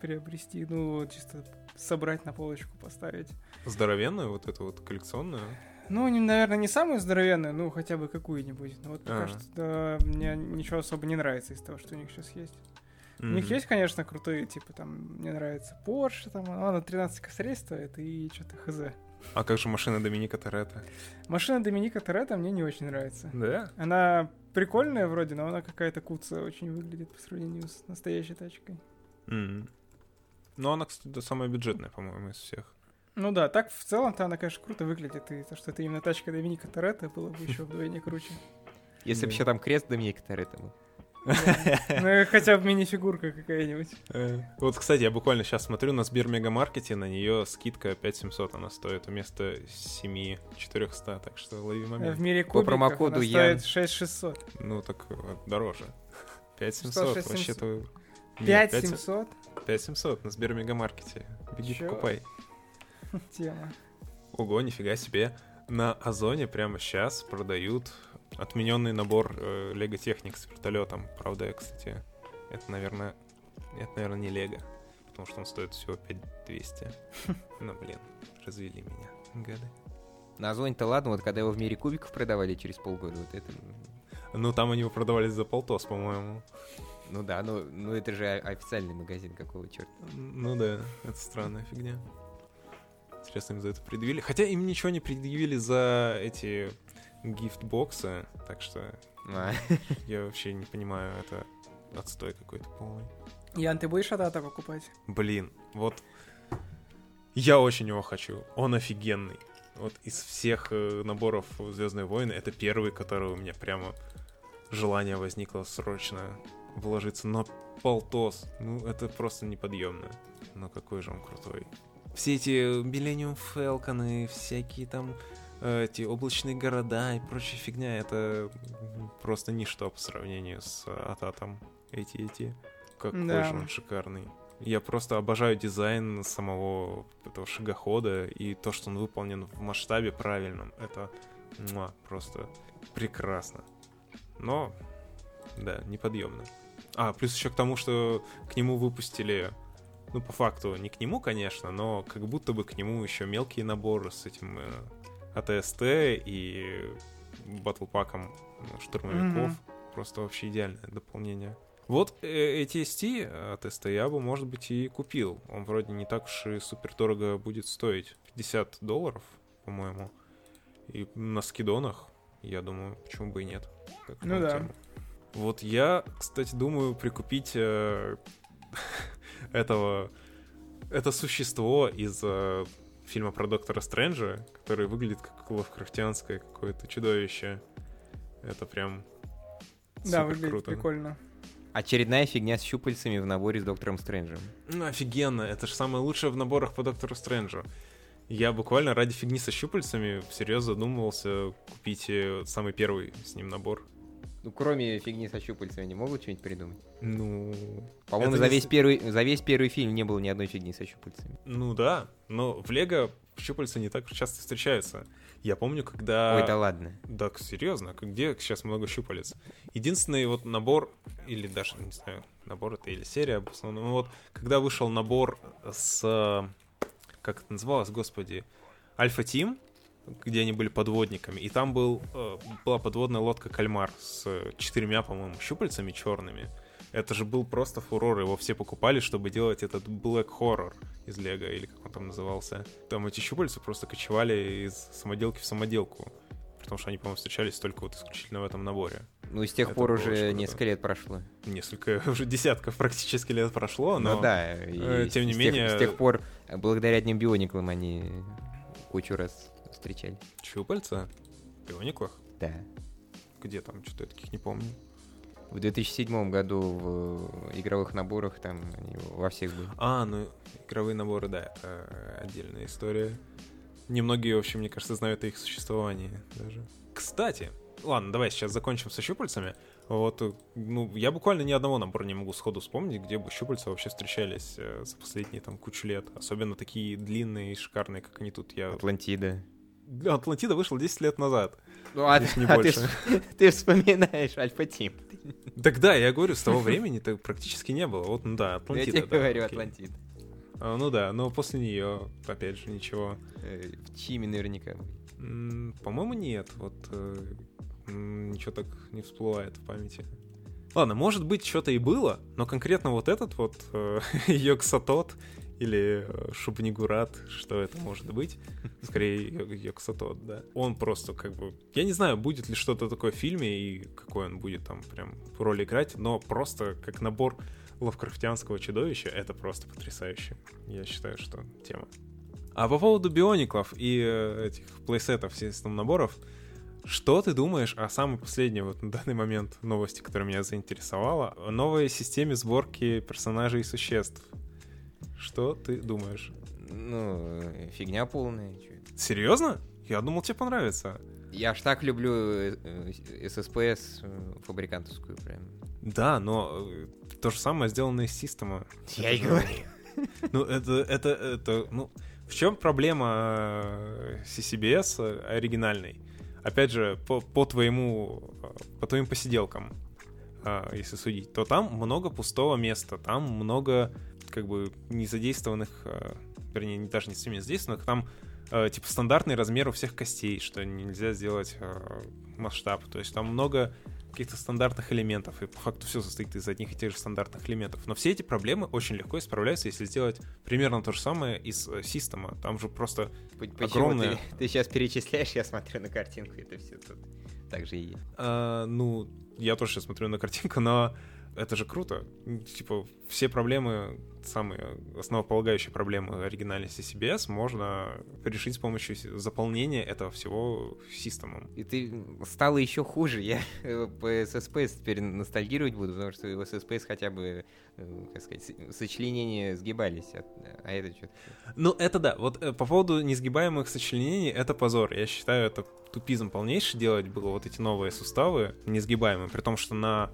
приобрести, ну, чисто собрать на полочку, поставить. Здоровенную, вот эту вот коллекционную? Ну, не, наверное, не самую здоровенную, ну, хотя бы какую-нибудь. Но вот пока а. что да, мне ничего особо не нравится из того, что у них сейчас есть. Mm-hmm. У них есть, конечно, крутые, типа, там, мне нравится Porsche, там, она 13 косарей стоит, и что-то хз. А как же машина Доминика Торетто? Машина Доминика Торетто мне не очень нравится. Да? Она прикольная вроде, но она какая-то куца очень выглядит по сравнению с настоящей тачкой. Mm-hmm. Ну, она, кстати, самая бюджетная, по-моему, из всех. Ну да, так в целом-то она, конечно, круто выглядит, и то, что это именно тачка Доминика Торетто, было бы еще вдвойне круче. Если бы еще там крест Доминика Торетто был. Ну, хотя бы мини-фигурка какая-нибудь. Э, вот, кстати, я буквально сейчас смотрю на Сбер Мегамаркете, на нее скидка 5700 она стоит вместо 7400, так что лови момент. В мире кубиков По промокоду она стоит 6600. Ну, так э, дороже. 5700 вообще-то... 5700? 5700 на Сбер Мегамаркете. Беги, покупай. Тема. Ого, нифига себе. На Озоне прямо сейчас продают отмененный набор э, Лего Техник с вертолетом. Правда, я, кстати, это, наверное, это, наверное, не Лего, потому что он стоит всего 5200. Ну, блин, развели меня, гады. На Озоне-то ладно, вот когда его в мире кубиков продавали через полгода, вот это... Ну, там они его продавали за полтос, по-моему. Ну да, ну, ну это же официальный магазин, какого черта. Ну да, это странная фигня. Интересно, им за это предъявили. Хотя им ничего не предъявили за эти гифтбоксы, так что а. я вообще не понимаю, это отстой какой-то полный. Ян, ты будешь Атата покупать? Блин, вот я очень его хочу. Он офигенный. Вот из всех э, наборов Звездные войны это первый, который у меня прямо желание возникло срочно вложиться. Но полтос, ну это просто неподъемно. Но какой же он крутой. Все эти Millennium Falcon и всякие там э, эти облачные города и прочая фигня, это просто ничто по сравнению с Ататом. Эти, эти. Какой да. же он шикарный. Я просто обожаю дизайн самого этого шагохода и то, что он выполнен в масштабе правильном. Это муа, просто прекрасно. Но, да, неподъемно. А, плюс еще к тому, что к нему выпустили, ну, по факту, не к нему, конечно, но как будто бы к нему еще мелкие наборы с этим э, АТСТ и батлпаком ну, штурмовиков. Mm-hmm. Просто вообще идеальное дополнение. Вот э, ATST от ST я бы, может быть, и купил. Он вроде не так уж и супер дорого будет стоить. 50 долларов, по-моему. И на скидонах, я думаю, почему бы и нет. Как ну да. Тему. Вот я, кстати, думаю прикупить э, этого... Это существо из э, фильма про Доктора Стрэнджа, который выглядит как лавкрафтианское какое-то чудовище. Это прям Да, выглядит круто. прикольно. Очередная фигня с щупальцами в наборе с Доктором Стрэнджем. Ну, офигенно. Это же самое лучшее в наборах по Доктору Стрэнджу. Я буквально ради фигни со щупальцами всерьез задумывался купить э, самый первый с ним набор. Ну, кроме фигни со щупальцами, они могут что-нибудь придумать? Ну... По-моему, за, весь первый, за весь первый фильм не было ни одной фигни со щупальцами. Ну да, но в Лего щупальца не так часто встречаются. Я помню, когда... Ой, да ладно. Да, серьезно, где сейчас много щупалец? Единственный вот набор, или даже, не знаю, набор это или серия, в основном, вот, когда вышел набор с... Как это называлось, господи? Альфа Тим, где они были подводниками, и там был, э, была подводная лодка Кальмар с четырьмя, по-моему, щупальцами черными. Это же был просто фурор, его все покупали, чтобы делать этот Black Horror из Лего, или как он там назывался. Там эти щупальца просто кочевали из самоделки в самоделку. Потому что они, по-моему, встречались только вот исключительно в этом наборе. Ну, с тех Это пор уже несколько лет прошло. Несколько, уже десятков практически лет прошло, но... Ну да, э, тем не с менее... Тех, с тех пор, благодаря одним биониклам, они кучу раз встречали. Щупальца? В биониклах? Да. Где там? Что-то я таких не помню. В 2007 году в игровых наборах там они во всех были. А, ну игровые наборы, да, это отдельная история. Немногие, в общем, мне кажется, знают о их существовании даже. Кстати, ладно, давай сейчас закончим со щупальцами. Вот, ну, я буквально ни одного набора не могу сходу вспомнить, где бы щупальца вообще встречались э, за последние там кучу лет. Особенно такие длинные и шикарные, как они тут. Я... Атлантида. Атлантида вышел 10 лет назад. Ну, а, не а больше. Ты, ты вспоминаешь Alpha Team. Так да, я говорю, с того времени это практически не было. Вот, ну да, Атлантида. Я тебе да, говорю, Атлантида. А, ну да, но после нее, опять же, ничего. Э, в Чиме наверняка. По-моему, нет. Вот э, ничего так не всплывает в памяти. Ладно, может быть, что-то и было, но конкретно вот этот вот э, Йоксатот или э, Шубнигурат, что это может быть. Скорее, Йоксатот, да. Он просто как бы... Я не знаю, будет ли что-то такое в фильме и какой он будет там прям роль играть, но просто как набор лавкрафтианского чудовища, это просто потрясающе. Я считаю, что тема. А по поводу биониклов и э, этих плейсетов, систем наборов, что ты думаешь о самой последней вот на данный момент новости, которая меня заинтересовала, о новой системе сборки персонажей и существ? Что ты думаешь? Ну, фигня полная. Серьезно? Я думал, тебе понравится. Я аж так люблю ССПС э, э, фабрикантовскую прям. Да, но э, то же самое сделано из система. Я и говорю. Ну, это, это, это, ну, в чем проблема CCBS оригинальной? Опять же, по, по твоему, по твоим посиделкам, если судить, то там много пустого места, там много как бы не задействованных, э, вернее, даже не всеми задействованных, там э, типа стандартный размер у всех костей, что нельзя сделать э, масштаб. То есть там много каких-то стандартных элементов, и по факту все состоит из одних и тех же стандартных элементов. Но все эти проблемы очень легко исправляются, если сделать примерно то же самое из система. Там же просто Почему огромное... Ты, ты сейчас перечисляешь, я смотрю на картинку, это все тут так же и есть. А, ну, я тоже сейчас смотрю на картинку, но это же круто. Типа, все проблемы, самые основополагающие проблемы оригинальности CBS можно решить с помощью заполнения этого всего системом. И ты стало еще хуже. Я по SSPS теперь ностальгировать буду, потому что в SSPS хотя бы, э, как сказать, сочленения сгибались, а, а это что-то... Ну, это да. Вот э, по поводу несгибаемых сочленений, это позор. Я считаю, это тупизм полнейший делать было вот эти новые суставы несгибаемые, при том, что на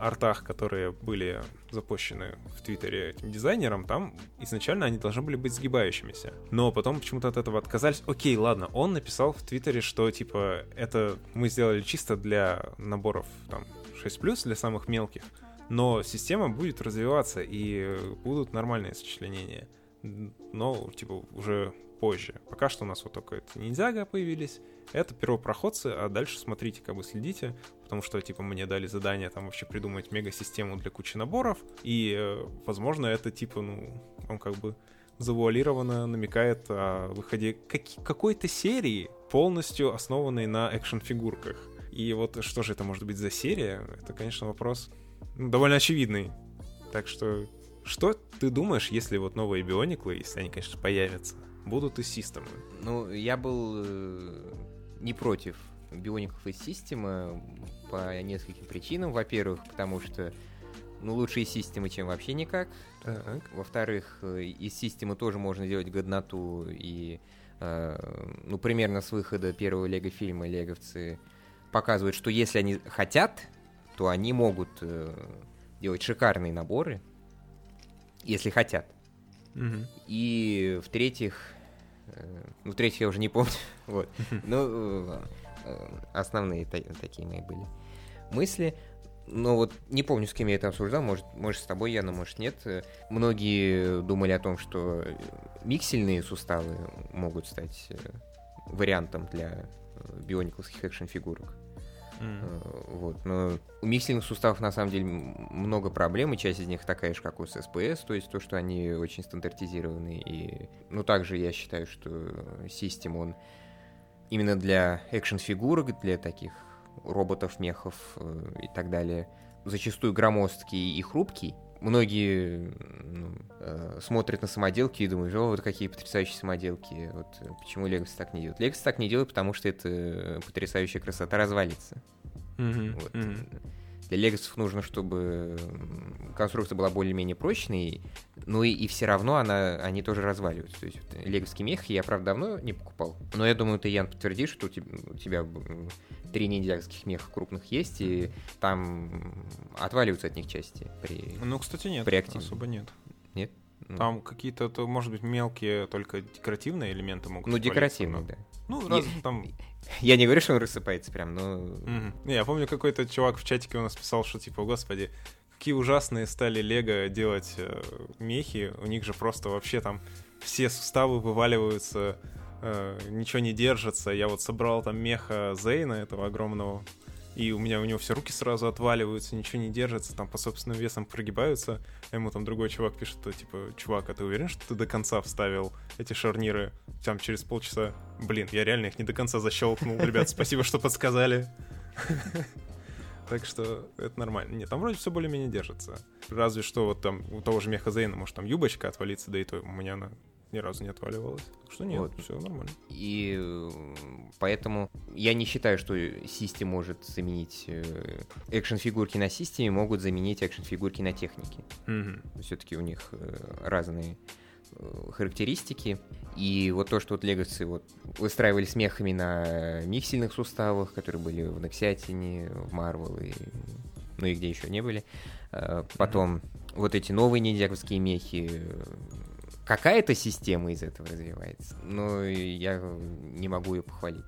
артах, которые были запущены в Твиттере этим дизайнером, там изначально они должны были быть сгибающимися. Но потом почему-то от этого отказались. Окей, ладно, он написал в Твиттере, что типа это мы сделали чисто для наборов там 6+, для самых мелких. Но система будет развиваться и будут нормальные сочленения. Но, типа, уже позже. Пока что у нас вот только это ниндзяга появились. Это первопроходцы, а дальше смотрите, как бы следите, потому что, типа, мне дали задание там вообще придумать мега-систему для кучи наборов, и, э, возможно, это, типа, ну, он как бы завуалированно намекает о выходе какой-то серии, полностью основанной на экшн-фигурках. И вот что же это может быть за серия? Это, конечно, вопрос ну, довольно очевидный. Так что, что ты думаешь, если вот новые биониклы, если они, конечно, появятся, будут из системы? Ну, я был э, не против биоников из системы по нескольким причинам. Во-первых, потому что ну, лучше из системы, чем вообще никак. Так. Во-вторых, э, из системы тоже можно делать годноту. И, э, ну, примерно с выхода первого лего-фильма леговцы показывают, что если они хотят, то они могут э, делать шикарные наборы, если хотят. Угу. И в-третьих, ну, в-третьих, я уже не помню, вот, ну, э, основные такие мои были мысли. Но вот не помню, с кем я это обсуждал, может, может с тобой, Яна, может нет. Многие думали о том, что миксельные суставы могут стать э, вариантом для биониклских экшн-фигурок. Mm. Вот. Но у миксельных суставов на самом деле много проблем, и часть из них такая же, как у СПС, то есть то, что они очень стандартизированы. И, ну, также я считаю, что систем, он именно для экшн-фигурок, для таких роботов, мехов э, и так далее, зачастую громоздкий и хрупкий, многие ну, э, смотрят на самоделки и думают, о, вот какие потрясающие самоделки, вот э, почему Легос так не делает. Легос так не делает, потому что это потрясающая красота развалится. Mm-hmm. Вот. Mm-hmm. Для легосов нужно, чтобы конструкция была более-менее прочной, но и, и все равно она, они тоже разваливаются. То есть вот, леговский мех я, правда, давно не покупал, но я думаю, ты, Ян, подтвердишь, что у тебя, у тебя три ниндзягских меха крупных есть, и там отваливаются от них части при Ну, кстати, нет, при активе. особо нет. Ну. Там какие-то, то, может быть, мелкие, только декоративные элементы могут Ну, декоративные, да. Ну, раз, там... Я не говорю, что он рассыпается прям, но... Mm-hmm. Не, я помню, какой-то чувак в чатике у нас писал, что типа, господи, какие ужасные стали Лего делать э, мехи, у них же просто вообще там все суставы вываливаются э, ничего не держится. Я вот собрал там меха Зейна, этого огромного, и у меня у него все руки сразу отваливаются, ничего не держится, там по собственным весам прогибаются. А ему там другой чувак пишет, что типа, чувак, а ты уверен, что ты до конца вставил эти шарниры? Там через полчаса, блин, я реально их не до конца защелкнул. Ребят, спасибо, что подсказали. Так что это нормально. Нет, там вроде все более-менее держится. Разве что вот там у того же меха Зейна, может, там юбочка отвалится, да и то у меня она ни разу не отваливалось. Так что нет, вот. все нормально. И поэтому я не считаю, что систем может заменить э, экшн-фигурки на системе, могут заменить экшн-фигурки на технике. Угу. Все-таки у них э, разные э, характеристики. И вот то, что вот Legacy вот выстраивали смехами на миксельных суставах, которые были в Нексиатине, в Marvel и ну и где еще не были. Потом mm-hmm. вот эти новые ниндзяковские мехи, какая-то система из этого развивается, но я не могу ее похвалить.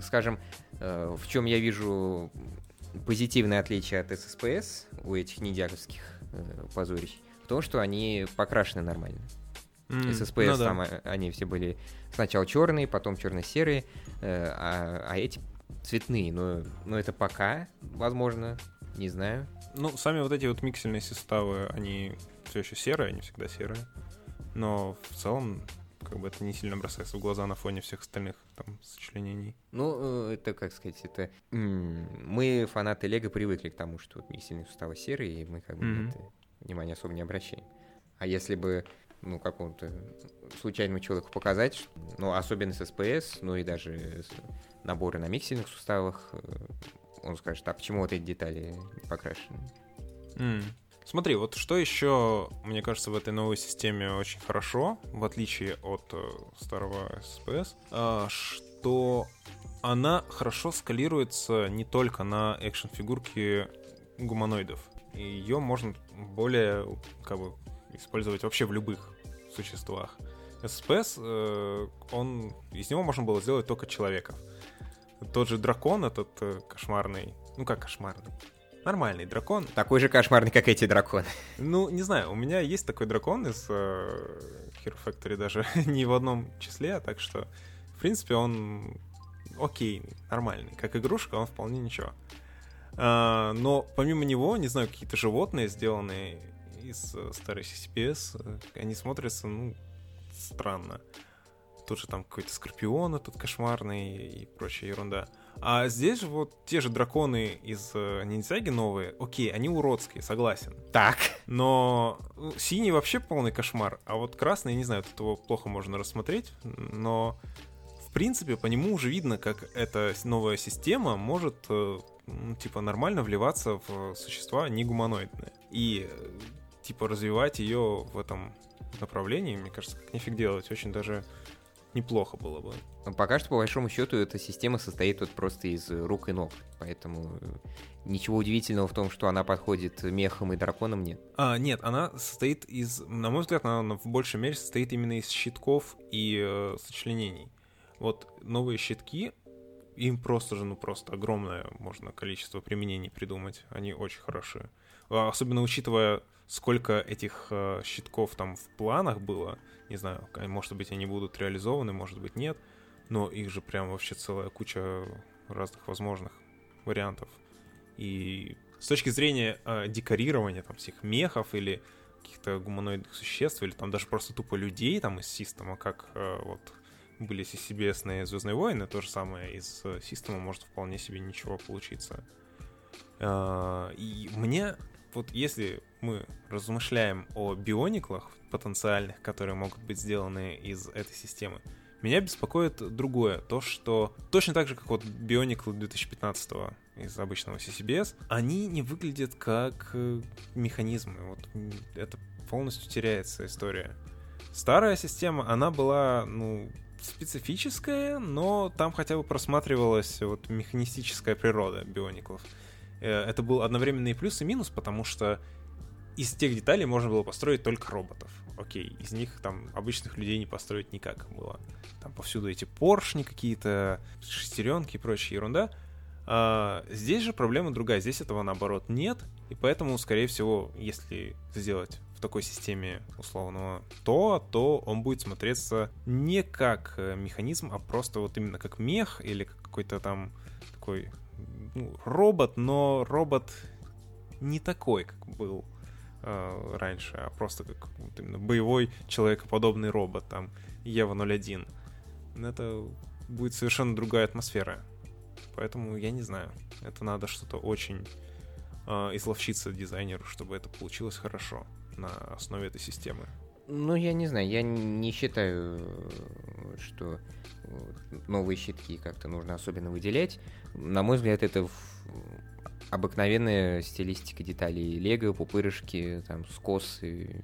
Скажем, э, в чем я вижу позитивное отличие от ССПС у этих ниндзяковских э, позорищ, в том, что они покрашены нормально. Mm, ССПС ну, да. там э, они все были сначала черные, потом черно-серые, а, а эти цветные. Но, но это пока, возможно, не знаю. Ну, сами вот эти вот миксельные составы, они все еще серые, они всегда серые. Но в целом как бы это не сильно бросается в глаза на фоне всех остальных там сочленений. Ну, э, это, как сказать, это... Мы, фанаты Лего, привыкли к тому, что вот сильные суставы серые, и мы как бы mm-hmm. это внимание особо не обращаем. А если бы ну, какому-то случайному человеку показать, ну, особенно с СПС, ну и даже наборы на миксельных суставах, э, он скажет, а почему вот эти детали не покрашены? Mm. Смотри, вот что еще, мне кажется, в этой новой системе очень хорошо, в отличие от э, старого SPS, э, что она хорошо скалируется не только на экшн-фигурки гуманоидов. Ее можно более как бы использовать вообще в любых существах. SPS, э, он, из него можно было сделать только человеков. Тот же дракон этот э, кошмарный, ну как кошмарный, нормальный дракон. Такой же кошмарный, как эти драконы. Ну, не знаю, у меня есть такой дракон из э, Hero Factory даже не в одном числе, так что, в принципе, он окей, нормальный. Как игрушка, он вполне ничего. А, но помимо него, не знаю, какие-то животные, сделанные из э, старой CCPS, э, они смотрятся, ну, странно. Тут же там какой-то скорпион этот кошмарный и прочая ерунда. А здесь же вот те же драконы из э, ниндзяги новые, окей, они уродские, согласен. Так. Но ну, синий вообще полный кошмар, а вот красный, не знаю, тут его плохо можно рассмотреть, но в принципе по нему уже видно, как эта новая система может ну, типа нормально вливаться в существа не гуманоидные. И типа развивать ее в этом направлении, мне кажется, как нифиг делать, очень даже неплохо было бы. Но пока что, по большому счету, эта система состоит вот просто из рук и ног, поэтому э, ничего удивительного в том, что она подходит мехам и драконам, нет. А, нет, она состоит из, на мой взгляд, она в большей мере состоит именно из щитков и э, сочленений. Вот новые щитки, им просто же, ну просто огромное можно количество применений придумать, они очень хорошие. А, особенно учитывая, сколько этих э, щитков там в планах было, не знаю, может быть, они будут реализованы, может быть, нет, но их же прям вообще целая куча разных возможных вариантов. И с точки зрения э, декорирования там всех мехов или каких-то гуманоидных существ, или там даже просто тупо людей там из система, как э, вот были CCBS Звездные войны, то же самое из э, система может вполне себе ничего получиться. Э, и мне вот если мы размышляем о биониклах потенциальных, которые могут быть сделаны из этой системы, меня беспокоит другое, то, что точно так же, как вот биониклы 2015 из обычного CCBS, они не выглядят как э, механизмы. Вот это полностью теряется история. Старая система, она была, ну, специфическая, но там хотя бы просматривалась вот механистическая природа биониклов. Э, это был одновременный плюс и минус, потому что из тех деталей можно было построить только роботов. Окей, из них там обычных людей не построить никак было. Там повсюду эти поршни какие-то, шестеренки и прочая ерунда. А здесь же проблема другая. Здесь этого наоборот нет. И поэтому, скорее всего, если сделать в такой системе условного то, то он будет смотреться не как э, механизм, а просто вот именно как мех или какой-то там такой ну, робот, но робот не такой, как был э, раньше, а просто как вот именно боевой человекоподобный робот, там, Ева 01. Это будет совершенно другая атмосфера. Поэтому я не знаю. Это надо что-то очень э, изловчиться дизайнеру, чтобы это получилось хорошо на основе этой системы. Ну, я не знаю, я не считаю, что новые щитки как-то нужно особенно выделять. На мой взгляд, это обыкновенная стилистика деталей. Лего, пупырышки, там, скосы.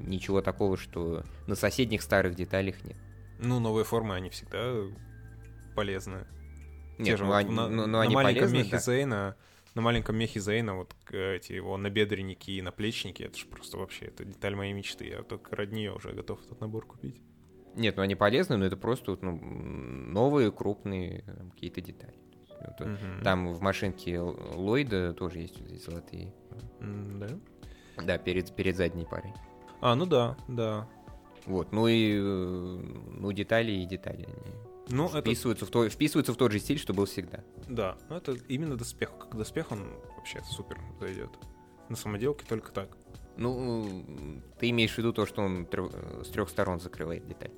Ничего такого, что на соседних старых деталях нет. Ну, новые формы, они всегда полезны. Нет, Те же, ну, вот, они, на, ну, ну, на они маленьком полезны, мехе да. Зейна, на маленьком мехе Зейна вот эти его набедренники и наплечники, это же просто вообще, это деталь моей мечты. Я только ради нее уже готов этот набор купить. Нет, ну они полезны, но это просто ну, новые крупные какие-то детали. Вот, угу. Там в машинке Ллойда тоже есть вот эти золотые. Да? Да, перед, перед задней парой. А, ну да, да. Вот, ну и э, ну детали и детали. Они ну, вписываются, это... в то, вписываются в тот же стиль, что был всегда. Да, ну это именно доспех. Как доспех он вообще супер зайдет. На самоделке только так. Ну, ты имеешь в виду то, что он с трех сторон закрывает деталь.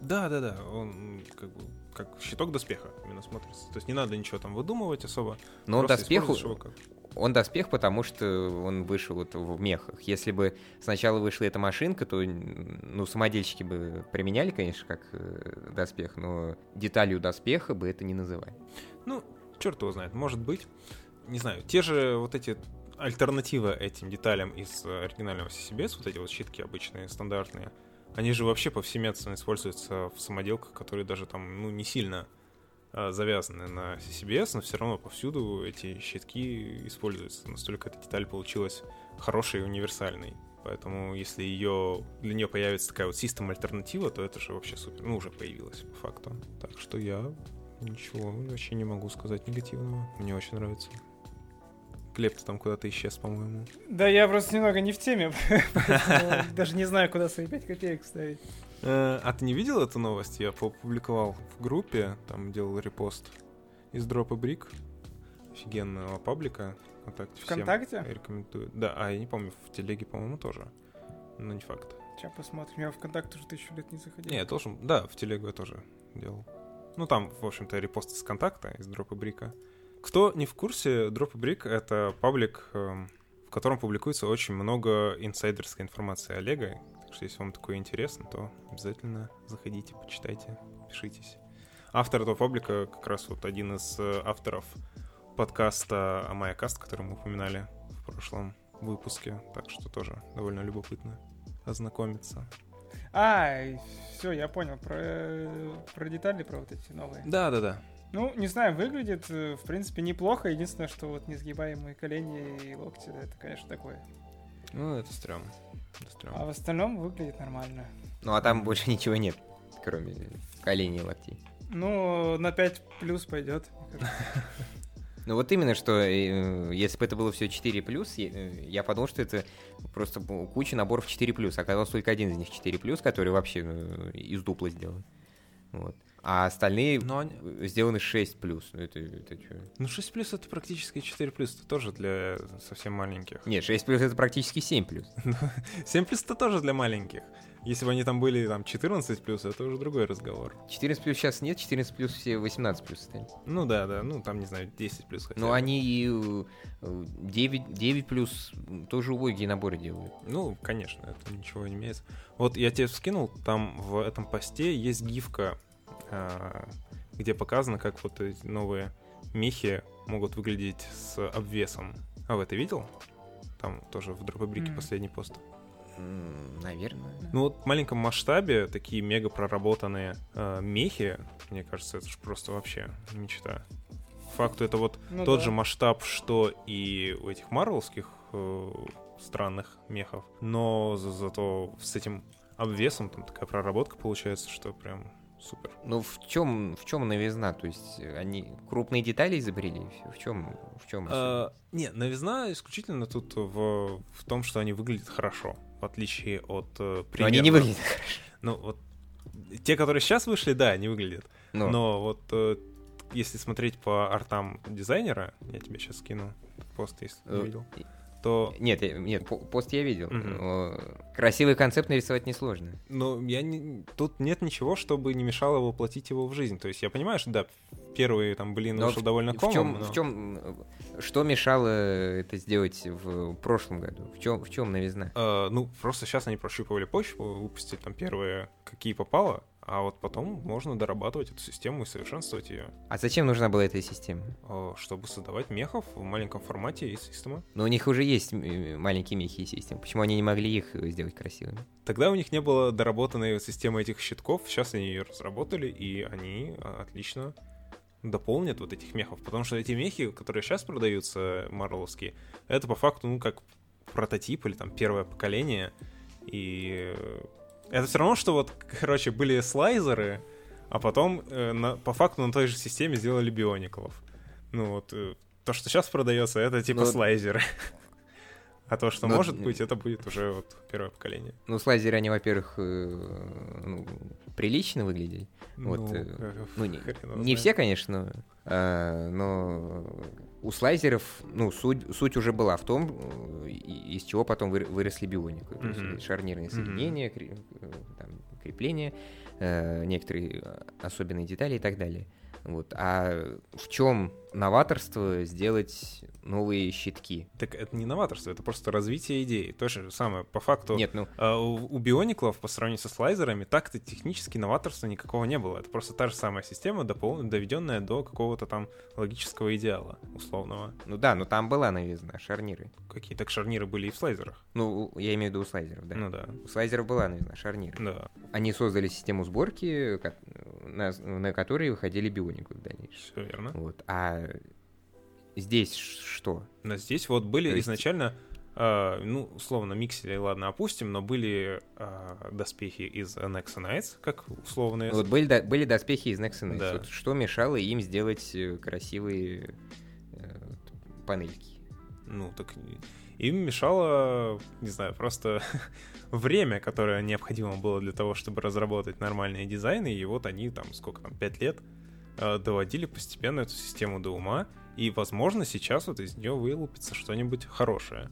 Да, да, да. Он как бы как щиток доспеха именно смотрится. То есть не надо ничего там выдумывать особо. Но он доспеху, он доспех, потому что он вышел вот в мехах. Если бы сначала вышла эта машинка, то ну, самодельщики бы применяли, конечно, как э, доспех, но деталью доспеха бы это не называли. Ну, черт его знает, может быть. Не знаю, те же вот эти альтернативы этим деталям из оригинального CCBS, вот эти вот щитки обычные, стандартные, они же вообще повсеместно используются в самоделках, которые даже там, ну, не сильно а, завязаны на CCBS, но все равно повсюду эти щитки используются. Настолько эта деталь получилась хорошей и универсальной. Поэтому если ее для нее появится такая вот система альтернатива, то это же вообще супер. Ну, уже появилась по факту. Так что я ничего вообще не могу сказать негативного. Мне очень нравится. Глеб, ты там куда-то исчез, по-моему. Да, я просто немного не в теме, даже не знаю, куда свои 5 копеек ставить. Э, а ты не видел эту новость? Я опубликовал в группе, там делал репост из дропа брик офигенного паблика ВКонтакте. ВКонтакте? Рекомендую. Да, а я не помню, в телеге, по-моему, тоже. Но не факт. Сейчас посмотрим. Я в ВКонтакте уже тысячу лет не заходил. Не, я должен... Да, в телегу я тоже делал. Ну, там, в общем-то, репост из контакта, из дропа брика. Кто не в курсе, Drop Brick — это паблик, эм, в котором публикуется очень много инсайдерской информации Олега. Так что если вам такое интересно, то обязательно заходите, почитайте, пишитесь. Автор этого паблика как раз вот один из э, авторов подкаста Амайкаст, который мы упоминали в прошлом выпуске. Так что тоже довольно любопытно ознакомиться. А, все, я понял. Про, про детали, про вот эти новые. Да, да, да. Ну, не знаю, выглядит, э, в принципе, неплохо. Единственное, что вот несгибаемые колени и локти, это, конечно, такое. Ну, это стрёмно. Это стрёмно. А в остальном выглядит нормально. Ну, а там больше ничего нет, кроме коленей и локтей. Ну, на 5 плюс пойдет. Ну вот именно, что э, если бы это было все 4 плюс, я, э, я подумал, что это просто куча наборов 4 плюс. Оказалось только один из них 4 плюс, который вообще из дупла сделан. Вот а остальные Но они... сделаны 6 плюс. Ну, это, это что? Ну, 6 плюс это практически 4 плюс, это тоже для совсем маленьких. Нет, 6 плюс это практически 7 плюс. 7 плюс это тоже для маленьких. Если бы они там были там 14 плюс, это уже другой разговор. 14 плюс сейчас нет, 14 плюс все 18 плюс стали. Ну да, да, ну там, не знаю, 10 плюс хотя Ну они и 9, э, 9 плюс тоже убогие наборы делают. Ну, конечно, это ничего не имеется. Вот я тебе скинул, там в этом посте есть гифка где показано, как вот эти новые мехи могут выглядеть с обвесом. А вы это видел? Там тоже в дропабрике mm. последний пост. Наверное. Ну вот в маленьком масштабе такие мега проработанные э, мехи, мне кажется, это же просто вообще мечта. факту это вот ну, тот да. же масштаб, что и у этих марвелских э, странных мехов, но за зато с этим обвесом там такая проработка получается, что прям супер. Ну в чем в чем новизна? То есть они крупные детали изобрели? В чем в чем? А, не, новизна исключительно тут в в том, что они выглядят хорошо, в отличие от э, примерно... Но они не выглядят хорошо. Ну вот те, которые сейчас вышли, да, они выглядят. Но, Но вот э, если смотреть по артам дизайнера, я тебе сейчас скину пост, если ты э, видел то... Нет, нет, пост я видел. Угу. Красивый концепт нарисовать несложно. Ну, я не... тут нет ничего, чтобы не мешало воплотить его в жизнь. То есть я понимаю, что да, первый там, блин, но вышел в, довольно комом. В чем, но... в чем, что мешало это сделать в прошлом году? В чем, в чем новизна? Э, ну, просто сейчас они прощупывали почву, выпустили там первые, какие попало, а вот потом можно дорабатывать эту систему и совершенствовать ее. А зачем нужна была эта система? Чтобы создавать мехов в маленьком формате и системы. Но у них уже есть маленькие мехи и системы. Почему они не могли их сделать красивыми? Тогда у них не было доработанной системы этих щитков. Сейчас они ее разработали, и они а, отлично дополнят вот этих мехов. Потому что эти мехи, которые сейчас продаются, марловские, это по факту, ну, как прототип или там первое поколение. И это все равно, что вот, короче, были слайзеры, а потом э, на, по факту на той же системе сделали биониклов. Ну вот, э, то, что сейчас продается, это типа ну, слайзеры. А то, что Но- может быть, это будет уже вот первое поколение. Ну, с лазера они, во-первых, э, ну, прилично выглядели. Вот, Ну, э, Ну, не, не все, конечно, э, но у слайзеров, ну, суть, суть уже была в том, э, из чего потом выр- выросли бионику. Есть Мгм. шарнирные соединения, э, там, крепления, э, некоторые особенные детали и так далее. Вот. А в чем новаторство сделать новые щитки? Так это не новаторство, это просто развитие идеи. То же самое, по факту, Нет, ну, а, у, биониклов по сравнению со слайзерами так-то технически новаторства никакого не было. Это просто та же самая система, допол- доведенная до какого-то там логического идеала условного. ну да, но там была новизна, шарниры. Какие так шарниры были и в слайзерах. Ну, я имею в виду у слайзеров, да. Ну да. У слайзеров была новизна, шарниры. Да, Они создали систему сборки, на, на которой выходили биониклы в дальнейшем. все верно. Вот. А здесь ш- что? Но здесь вот были есть- изначально, а, ну, условно, миксели, ладно, опустим, но были а, доспехи из Nexa Knights, как условные. Вот были, до- были доспехи из Nexus. Да. Вот что мешало им сделать э, красивые э, панельки? Ну, так им мешало, не знаю, просто время, которое необходимо было для того, чтобы разработать нормальные дизайны, и вот они там, сколько там, пять лет э, доводили постепенно эту систему до ума, и, возможно, сейчас вот из нее вылупится что-нибудь хорошее,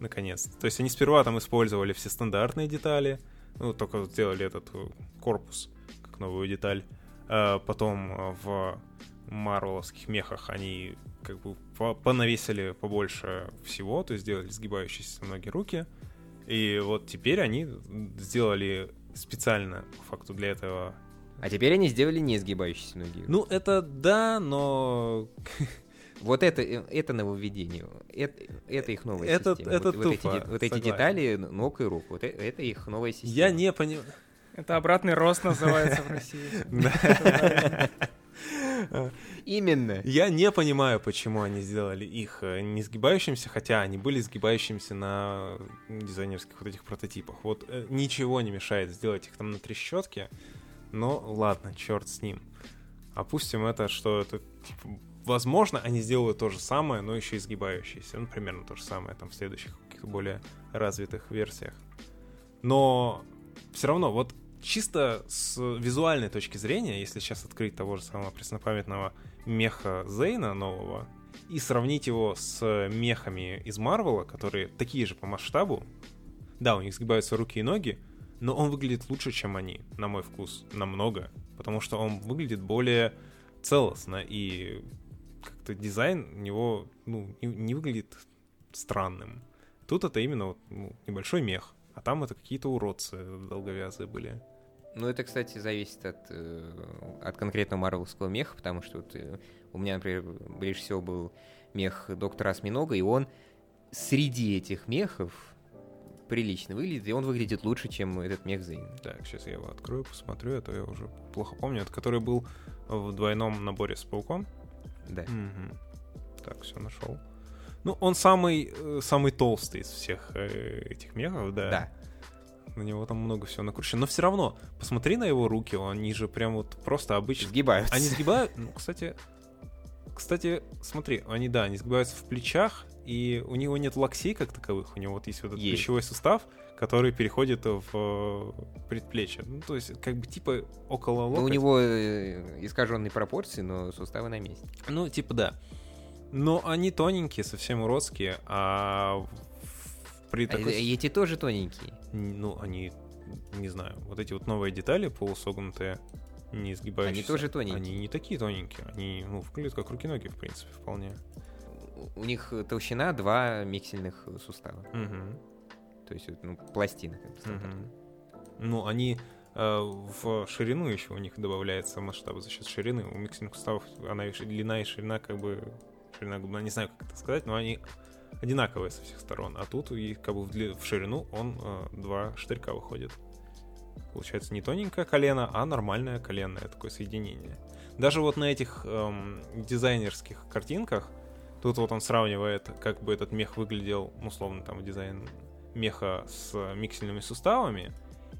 наконец. То есть они сперва там использовали все стандартные детали, ну, только сделали этот э, корпус как новую деталь, А потом э, в марвеловских мехах они как бы по- понавесили побольше всего, то есть сделали сгибающиеся ноги руки. И вот теперь они сделали специально, по факту, для этого. А теперь они сделали не сгибающиеся ноги. Ну, это да, но... Вот это, э, это нововведение. Это, это их новая Это- система. это вот, вот эти, тупо, вот эти детали ног и рук. Вот э- это их новая система. Я не понимаю... Это обратный рост называется в России. Именно. Я не понимаю, почему они сделали их э, не сгибающимся, хотя они были сгибающимися на дизайнерских вот этих прототипах. Вот э, ничего не мешает сделать их там на трещотке, но ладно, черт с ним. Опустим это, что это, типа, возможно, они сделают то же самое, но еще и сгибающиеся. Ну, примерно то же самое там в следующих каких-то более развитых версиях. Но все равно, вот чисто с визуальной точки зрения, если сейчас открыть того же самого преснопамятного меха Зейна нового и сравнить его с мехами из Марвела, которые такие же по масштабу, да, у них сгибаются руки и ноги, но он выглядит лучше, чем они, на мой вкус, намного, потому что он выглядит более целостно и как-то дизайн у него ну, не, не выглядит странным. Тут это именно вот, ну, небольшой мех, а там это какие-то уродцы долговязые были. Ну, это, кстати, зависит от, э, от конкретного марвелского меха, потому что вот, э, у меня, например, ближе всего был мех доктора Осьминога, и он среди этих мехов прилично выглядит, и он выглядит лучше, чем этот мех Зейн. Так, сейчас я его открою, посмотрю, а то я уже плохо помню. Это который был в двойном наборе с пауком. Да. Мгм. Так, все нашел. Ну, он самый, э, самый толстый из всех э, этих мехов, да. Да. На него там много всего накручено. Но все равно, посмотри на его руки, они же прям вот просто обычные. Сгибаются. Они сгибают, ну, кстати, кстати, смотри, они, да, они сгибаются в плечах, и у него нет локтей как таковых, у него вот есть вот этот Есть. плечевой сустав, который переходит в э, предплечье. Ну, то есть, как бы, типа, около Ну, локтя. у него э, искаженные пропорции, но суставы на месте. Ну, типа, да. Но они тоненькие, совсем уродские, а при А такой... э- эти тоже тоненькие. Ну, они, не знаю, вот эти вот новые детали полусогнутые, не сгибающиеся. Они тоже тоненькие. Они не такие тоненькие, они, ну, выглядят как руки-ноги, в принципе, вполне. У- них толщина два миксельных сустава. Мгм, То есть, ну, пластины. как бы, мгм. Ну, они э, в ширину еще у них добавляется масштаб за счет ширины. У миксельных суставов она и длина и ширина как бы... Ширина, губна, не знаю, как это сказать, но они одинаковые со всех сторон. А тут и как бы в, дли- в ширину он э, два штырька выходит. Получается не тоненькое колено, а нормальное коленное такое соединение. Даже вот на этих эм, дизайнерских картинках, тут вот он сравнивает, как бы этот мех выглядел, ну, условно, там дизайн меха с миксельными суставами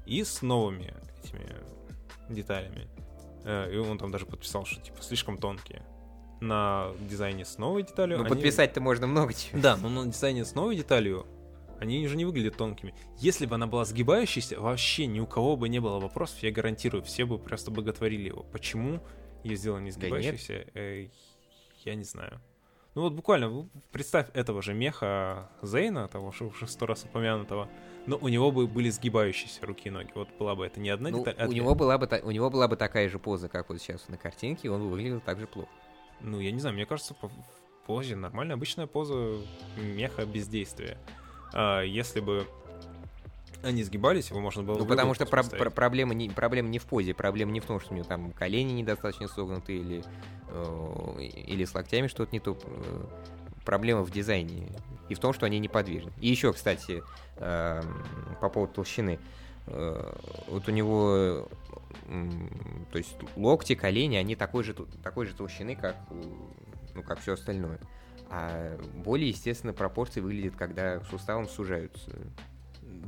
и с новыми этими деталями. Э, И он там даже подписал, что типа слишком тонкие. На дизайне с новой деталью. Ну, они- подписать-то можно много чего. Да, но на дизайне с новой деталью Они же не выглядят тонкими. Если бы она была сгибающейся, вообще ни у кого бы не было вопросов, я гарантирую, все бы просто боготворили его. Почему ее сделали не сгибающейся, да э, я не знаю. Ну вот буквально, представь этого же меха Зейна, того, что уже сто раз упомянутого, но у него бы были сгибающиеся руки и ноги. Вот была бы это не одна ну, деталь. А у, него была бы, у него была бы такая же поза, как вот сейчас на картинке, и он бы выглядел так же плохо. Ну, я не знаю, мне кажется, по позе нормальная, обычная поза меха бездействия. А, если бы они сгибались, его можно было... Ну, потому что про- про- проблема, не, проблема не в позе, проблема не в том, что у него там колени недостаточно согнуты или, э, или с локтями что-то не то. Э, проблема в дизайне и в том, что они неподвижны. И еще, кстати, э, по поводу толщины. Э, вот у него, э, то есть локти, колени, они такой же, такой же толщины, как, ну, как все остальное. А более естественно пропорции выглядят, когда суставом сужаются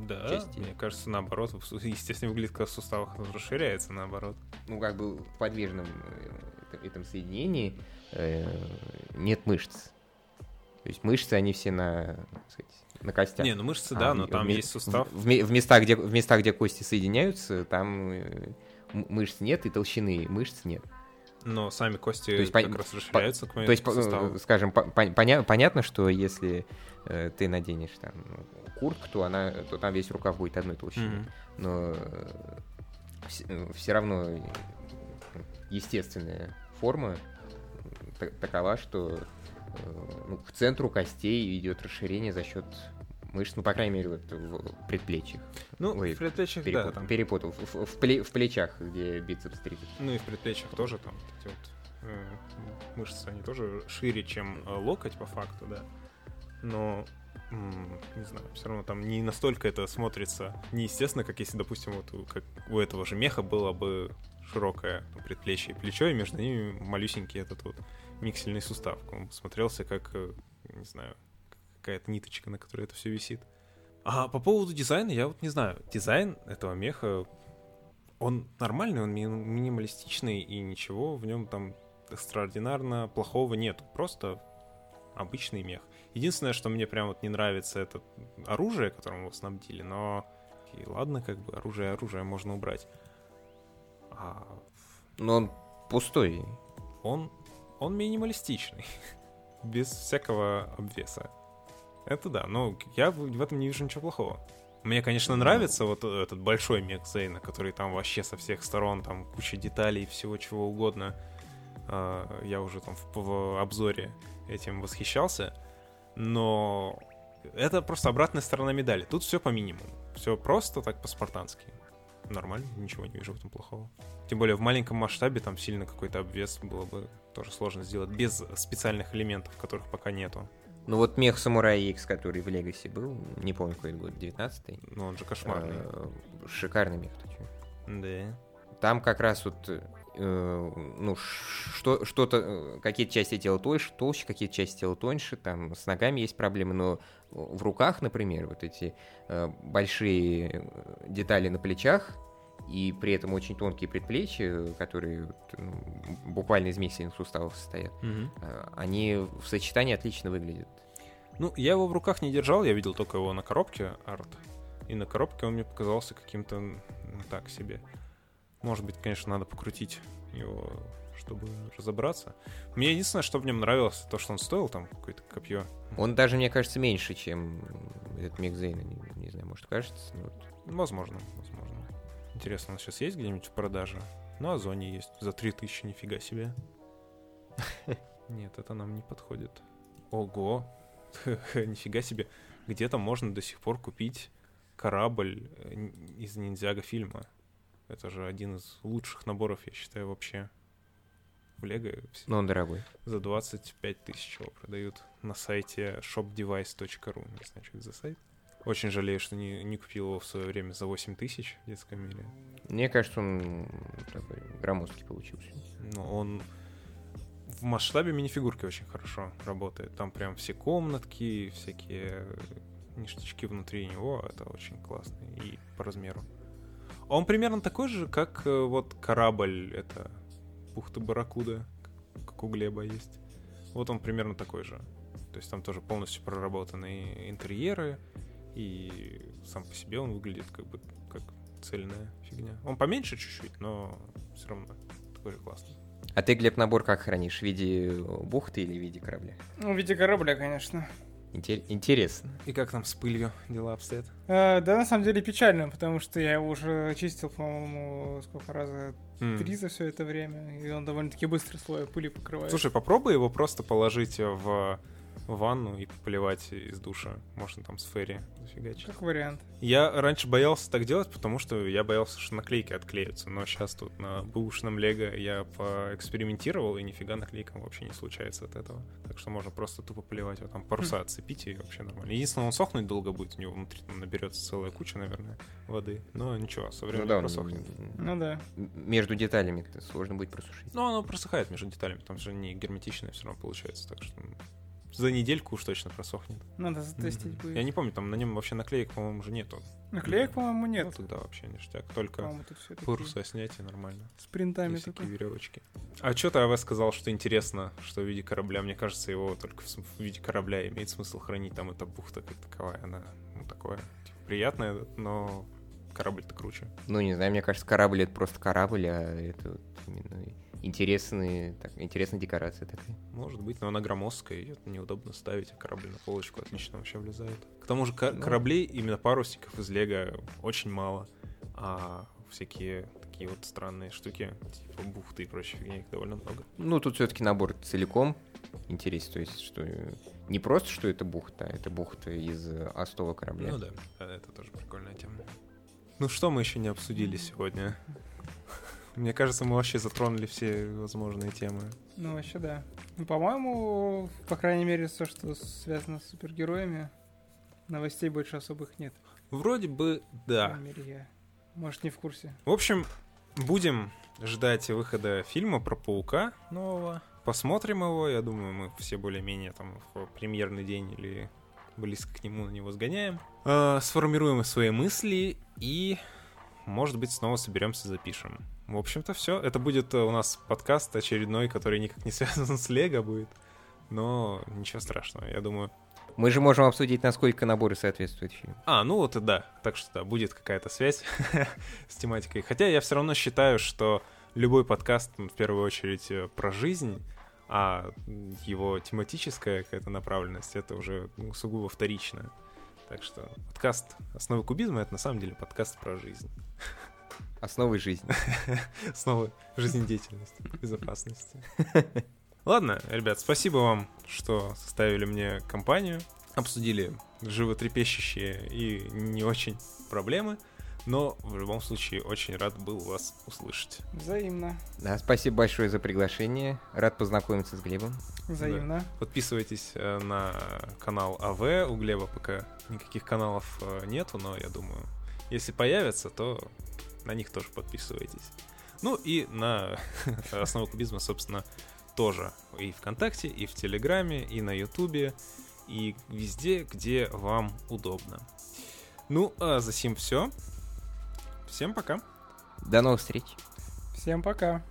да, части. мне кажется, наоборот. Естественно, выглядит, как в суставах расширяется, наоборот. Ну, как бы в подвижном э, этом соединении э, нет мышц. То есть мышцы, они все на, сказать, на костях. Не, ну мышцы, да, а, но там в, есть сустав. В, в, в, местах, где, в местах, где кости соединяются, там э, мышц нет и толщины мышц нет. Но сами кости то есть, как по, раз расширяются по, к То есть, суставу. скажем, по, поня, понятно, что если э, ты наденешь там куртку, то, она, то там весь рукав будет одной толщины. Mm-hmm. Но э, все, э, все равно естественная форма такова, что э, ну, к центру костей идет расширение за счет мышц, ну, по крайней мере, вот в предплечьях. Ну, Ой, в предплечьях, перепутал, да. Там... Перепутал. В, в, в, в плечах, где бицепс, трицепс. Ну, и в предплечьях тоже там эти вот э, мышцы, они тоже шире, чем э, локоть, по факту, да. Но не знаю, все равно там не настолько это смотрится неестественно, как если, допустим, вот как у этого же меха было бы широкое предплечье и плечо, и между ними малюсенький этот вот миксельный сустав. Он смотрелся как, э, не знаю, какая-то ниточка, на которой это все висит. А по поводу дизайна, я вот не знаю. Дизайн этого меха, он нормальный, он ми- минималистичный, и ничего в нем там экстраординарно плохого нет. Просто обычный мех. Единственное, что мне прям вот не нравится, это оружие, которым его снабдили, но и ладно, как бы оружие, оружие можно убрать. А... Но он пустой. Он, он минималистичный, без всякого обвеса. Это да, но я в этом не вижу ничего плохого. Мне, конечно, нравится вот этот большой мех Зейна, который там вообще со всех сторон, там куча деталей, всего чего угодно. А, я уже там в, в обзоре этим восхищался но это просто обратная сторона медали. Тут все по минимуму. Все просто так по-спартански. Нормально, ничего не вижу в этом плохого. Тем более в маленьком масштабе там сильно какой-то обвес было бы тоже сложно сделать без специальных элементов, которых пока нету. Ну вот мех Самурай X, который в Легаси был, не помню какой год, 19-й. Ну он же кошмарный. А, шикарный мех? Да. Там как раз вот Э, ну, что, что-то, э, какие-то части тела толще, толще, какие-то части тела тоньше, там с ногами есть проблемы, но в руках, например, вот эти э, большие детали на плечах, и при этом очень тонкие предплечья, которые ну, буквально из мексельных суставов состоят, угу. они в сочетании отлично выглядят. Ну, я его в руках не держал, я видел только его на коробке арт. И на коробке он мне показался каким-то ну, так себе. Может быть, конечно, надо покрутить его, чтобы разобраться. Мне единственное, что в нем нравилось, то, что он стоил там какое-то копье. Он даже, мне кажется, меньше, чем этот Мег Зейна. Не, не знаю, может, кажется. Вот. Возможно, возможно. Интересно, он сейчас есть где-нибудь в продаже? На Озоне есть. За 3000, нифига себе. Нет, это нам не подходит. Ого! Нифига себе. Где-то можно до сих пор купить корабль э, из ниндзяго фильма. Это же один из лучших наборов, я считаю, вообще в Лего. Но он дорогой. За 25 тысяч его продают на сайте shopdevice.ru. Не знаю, что это за сайт. Очень жалею, что не, не купил его в свое время за 8 тысяч в детском мире. Мне кажется, он такой громоздкий получился. Ну, он в масштабе минифигурки очень хорошо работает. Там прям все комнатки, всякие ништячки внутри него. Это очень классно и по размеру. Он примерно такой же, как э, вот корабль, это бухта Барракуда, как у Глеба есть. Вот он примерно такой же. То есть там тоже полностью проработаны интерьеры, И сам по себе он выглядит как бы как цельная фигня. Он поменьше чуть-чуть, но все равно такой же классный. А ты, Глеб, набор как хранишь? В виде бухты или в виде корабля? Ну, в виде корабля, конечно. Интересно. И как там с пылью дела обстоят? А, да, на самом деле печально, потому что я его уже чистил, по-моему, сколько раза? Mm. Три за все это время, и он довольно-таки быстро слой пыли покрывает. Слушай, попробуй его просто положить в ванну и поливать из душа. Можно там с ферри зафигачить. Как вариант. Я раньше боялся так делать, потому что я боялся, что наклейки отклеются. Но сейчас тут на бэушном лего я поэкспериментировал, и нифига наклейкам вообще не случается от этого. Так что можно просто тупо поливать его там паруса отцепить, и вообще нормально. Единственное, он сохнуть долго будет, у него внутри там наберется целая куча, наверное, воды. Но ничего, со временем ну, да, просохнет. Ну да. Между деталями сложно будет просушить. Ну, оно просыхает между деталями, там же не герметичное все равно получается, так что за недельку уж точно просохнет. Надо затестить mm-hmm. будет. Я не помню, там на нем вообще наклеек, по-моему, уже нету. Наклеек, по-моему, нет. Ну, тогда вообще ништяк. Только паруса снять и нормально. С принтами такие веревочки. А что-то АВ сказал, что интересно, что в виде корабля. Мне кажется, его только в виде корабля имеет смысл хранить. Там эта бухта как таковая, она ну, такое типа, приятная, но корабль-то круче. Ну, не знаю, мне кажется, корабль это просто корабль, а это именно интересные, так, интересная декорация такая. Может быть, но она громоздкая, ее неудобно ставить, а корабль на полочку отлично вообще влезает. К тому же ну. кораблей, именно парусиков из Лего очень мало, а всякие такие вот странные штуки, типа бухты и прочие фигни, их довольно много. Ну, тут все-таки набор целиком интересен, то есть, что не просто, что это бухта, это бухта из остова корабля. Ну да, это тоже прикольная тема. Ну что мы еще не обсудили сегодня? Мне кажется, мы вообще затронули все возможные темы. Ну, вообще, да. Ну, по-моему, по крайней мере, все, что связано с супергероями, новостей больше особых нет. Вроде бы, да. По крайней мере, я, может, не в курсе. В общем, будем ждать выхода фильма про Паука нового. Посмотрим его, я думаю, мы все более-менее там в премьерный день или близко к нему на него сгоняем. Э, сформируем свои мысли и, может быть, снова соберемся, запишем. В общем-то, все. Это будет э, у нас подкаст очередной, который никак не связан с Лего будет. Но ничего страшного, я думаю. Мы же можем обсудить, насколько наборы соответствуют фильму. А, ну вот и да. Так что да, будет какая-то связь с тематикой. Хотя я все равно считаю, что любой подкаст, в первую очередь, э, про жизнь, а его тематическая какая-то направленность, это уже ну, сугубо вторично. Так что подкаст «Основы кубизма» — это на самом деле подкаст про жизнь. Основы жизни. Основы жизнедеятельности, безопасности. Ладно, ребят, спасибо вам, что составили мне компанию. Обсудили животрепещущие и не очень проблемы. Но в любом случае очень рад был вас услышать. Взаимно. Да, спасибо большое за приглашение. Рад познакомиться с Глебом. Взаимно. Да. Подписывайтесь э, на канал АВ. У Глеба пока никаких каналов э, нету, но я думаю, если появятся, то на них тоже подписывайтесь. Ну и на основу кубизма, собственно, тоже и ВКонтакте, и в Телеграме, и на Ютубе, и везде, где вам удобно. Ну, а за сим все. Всем пока. До новых встреч. Всем пока.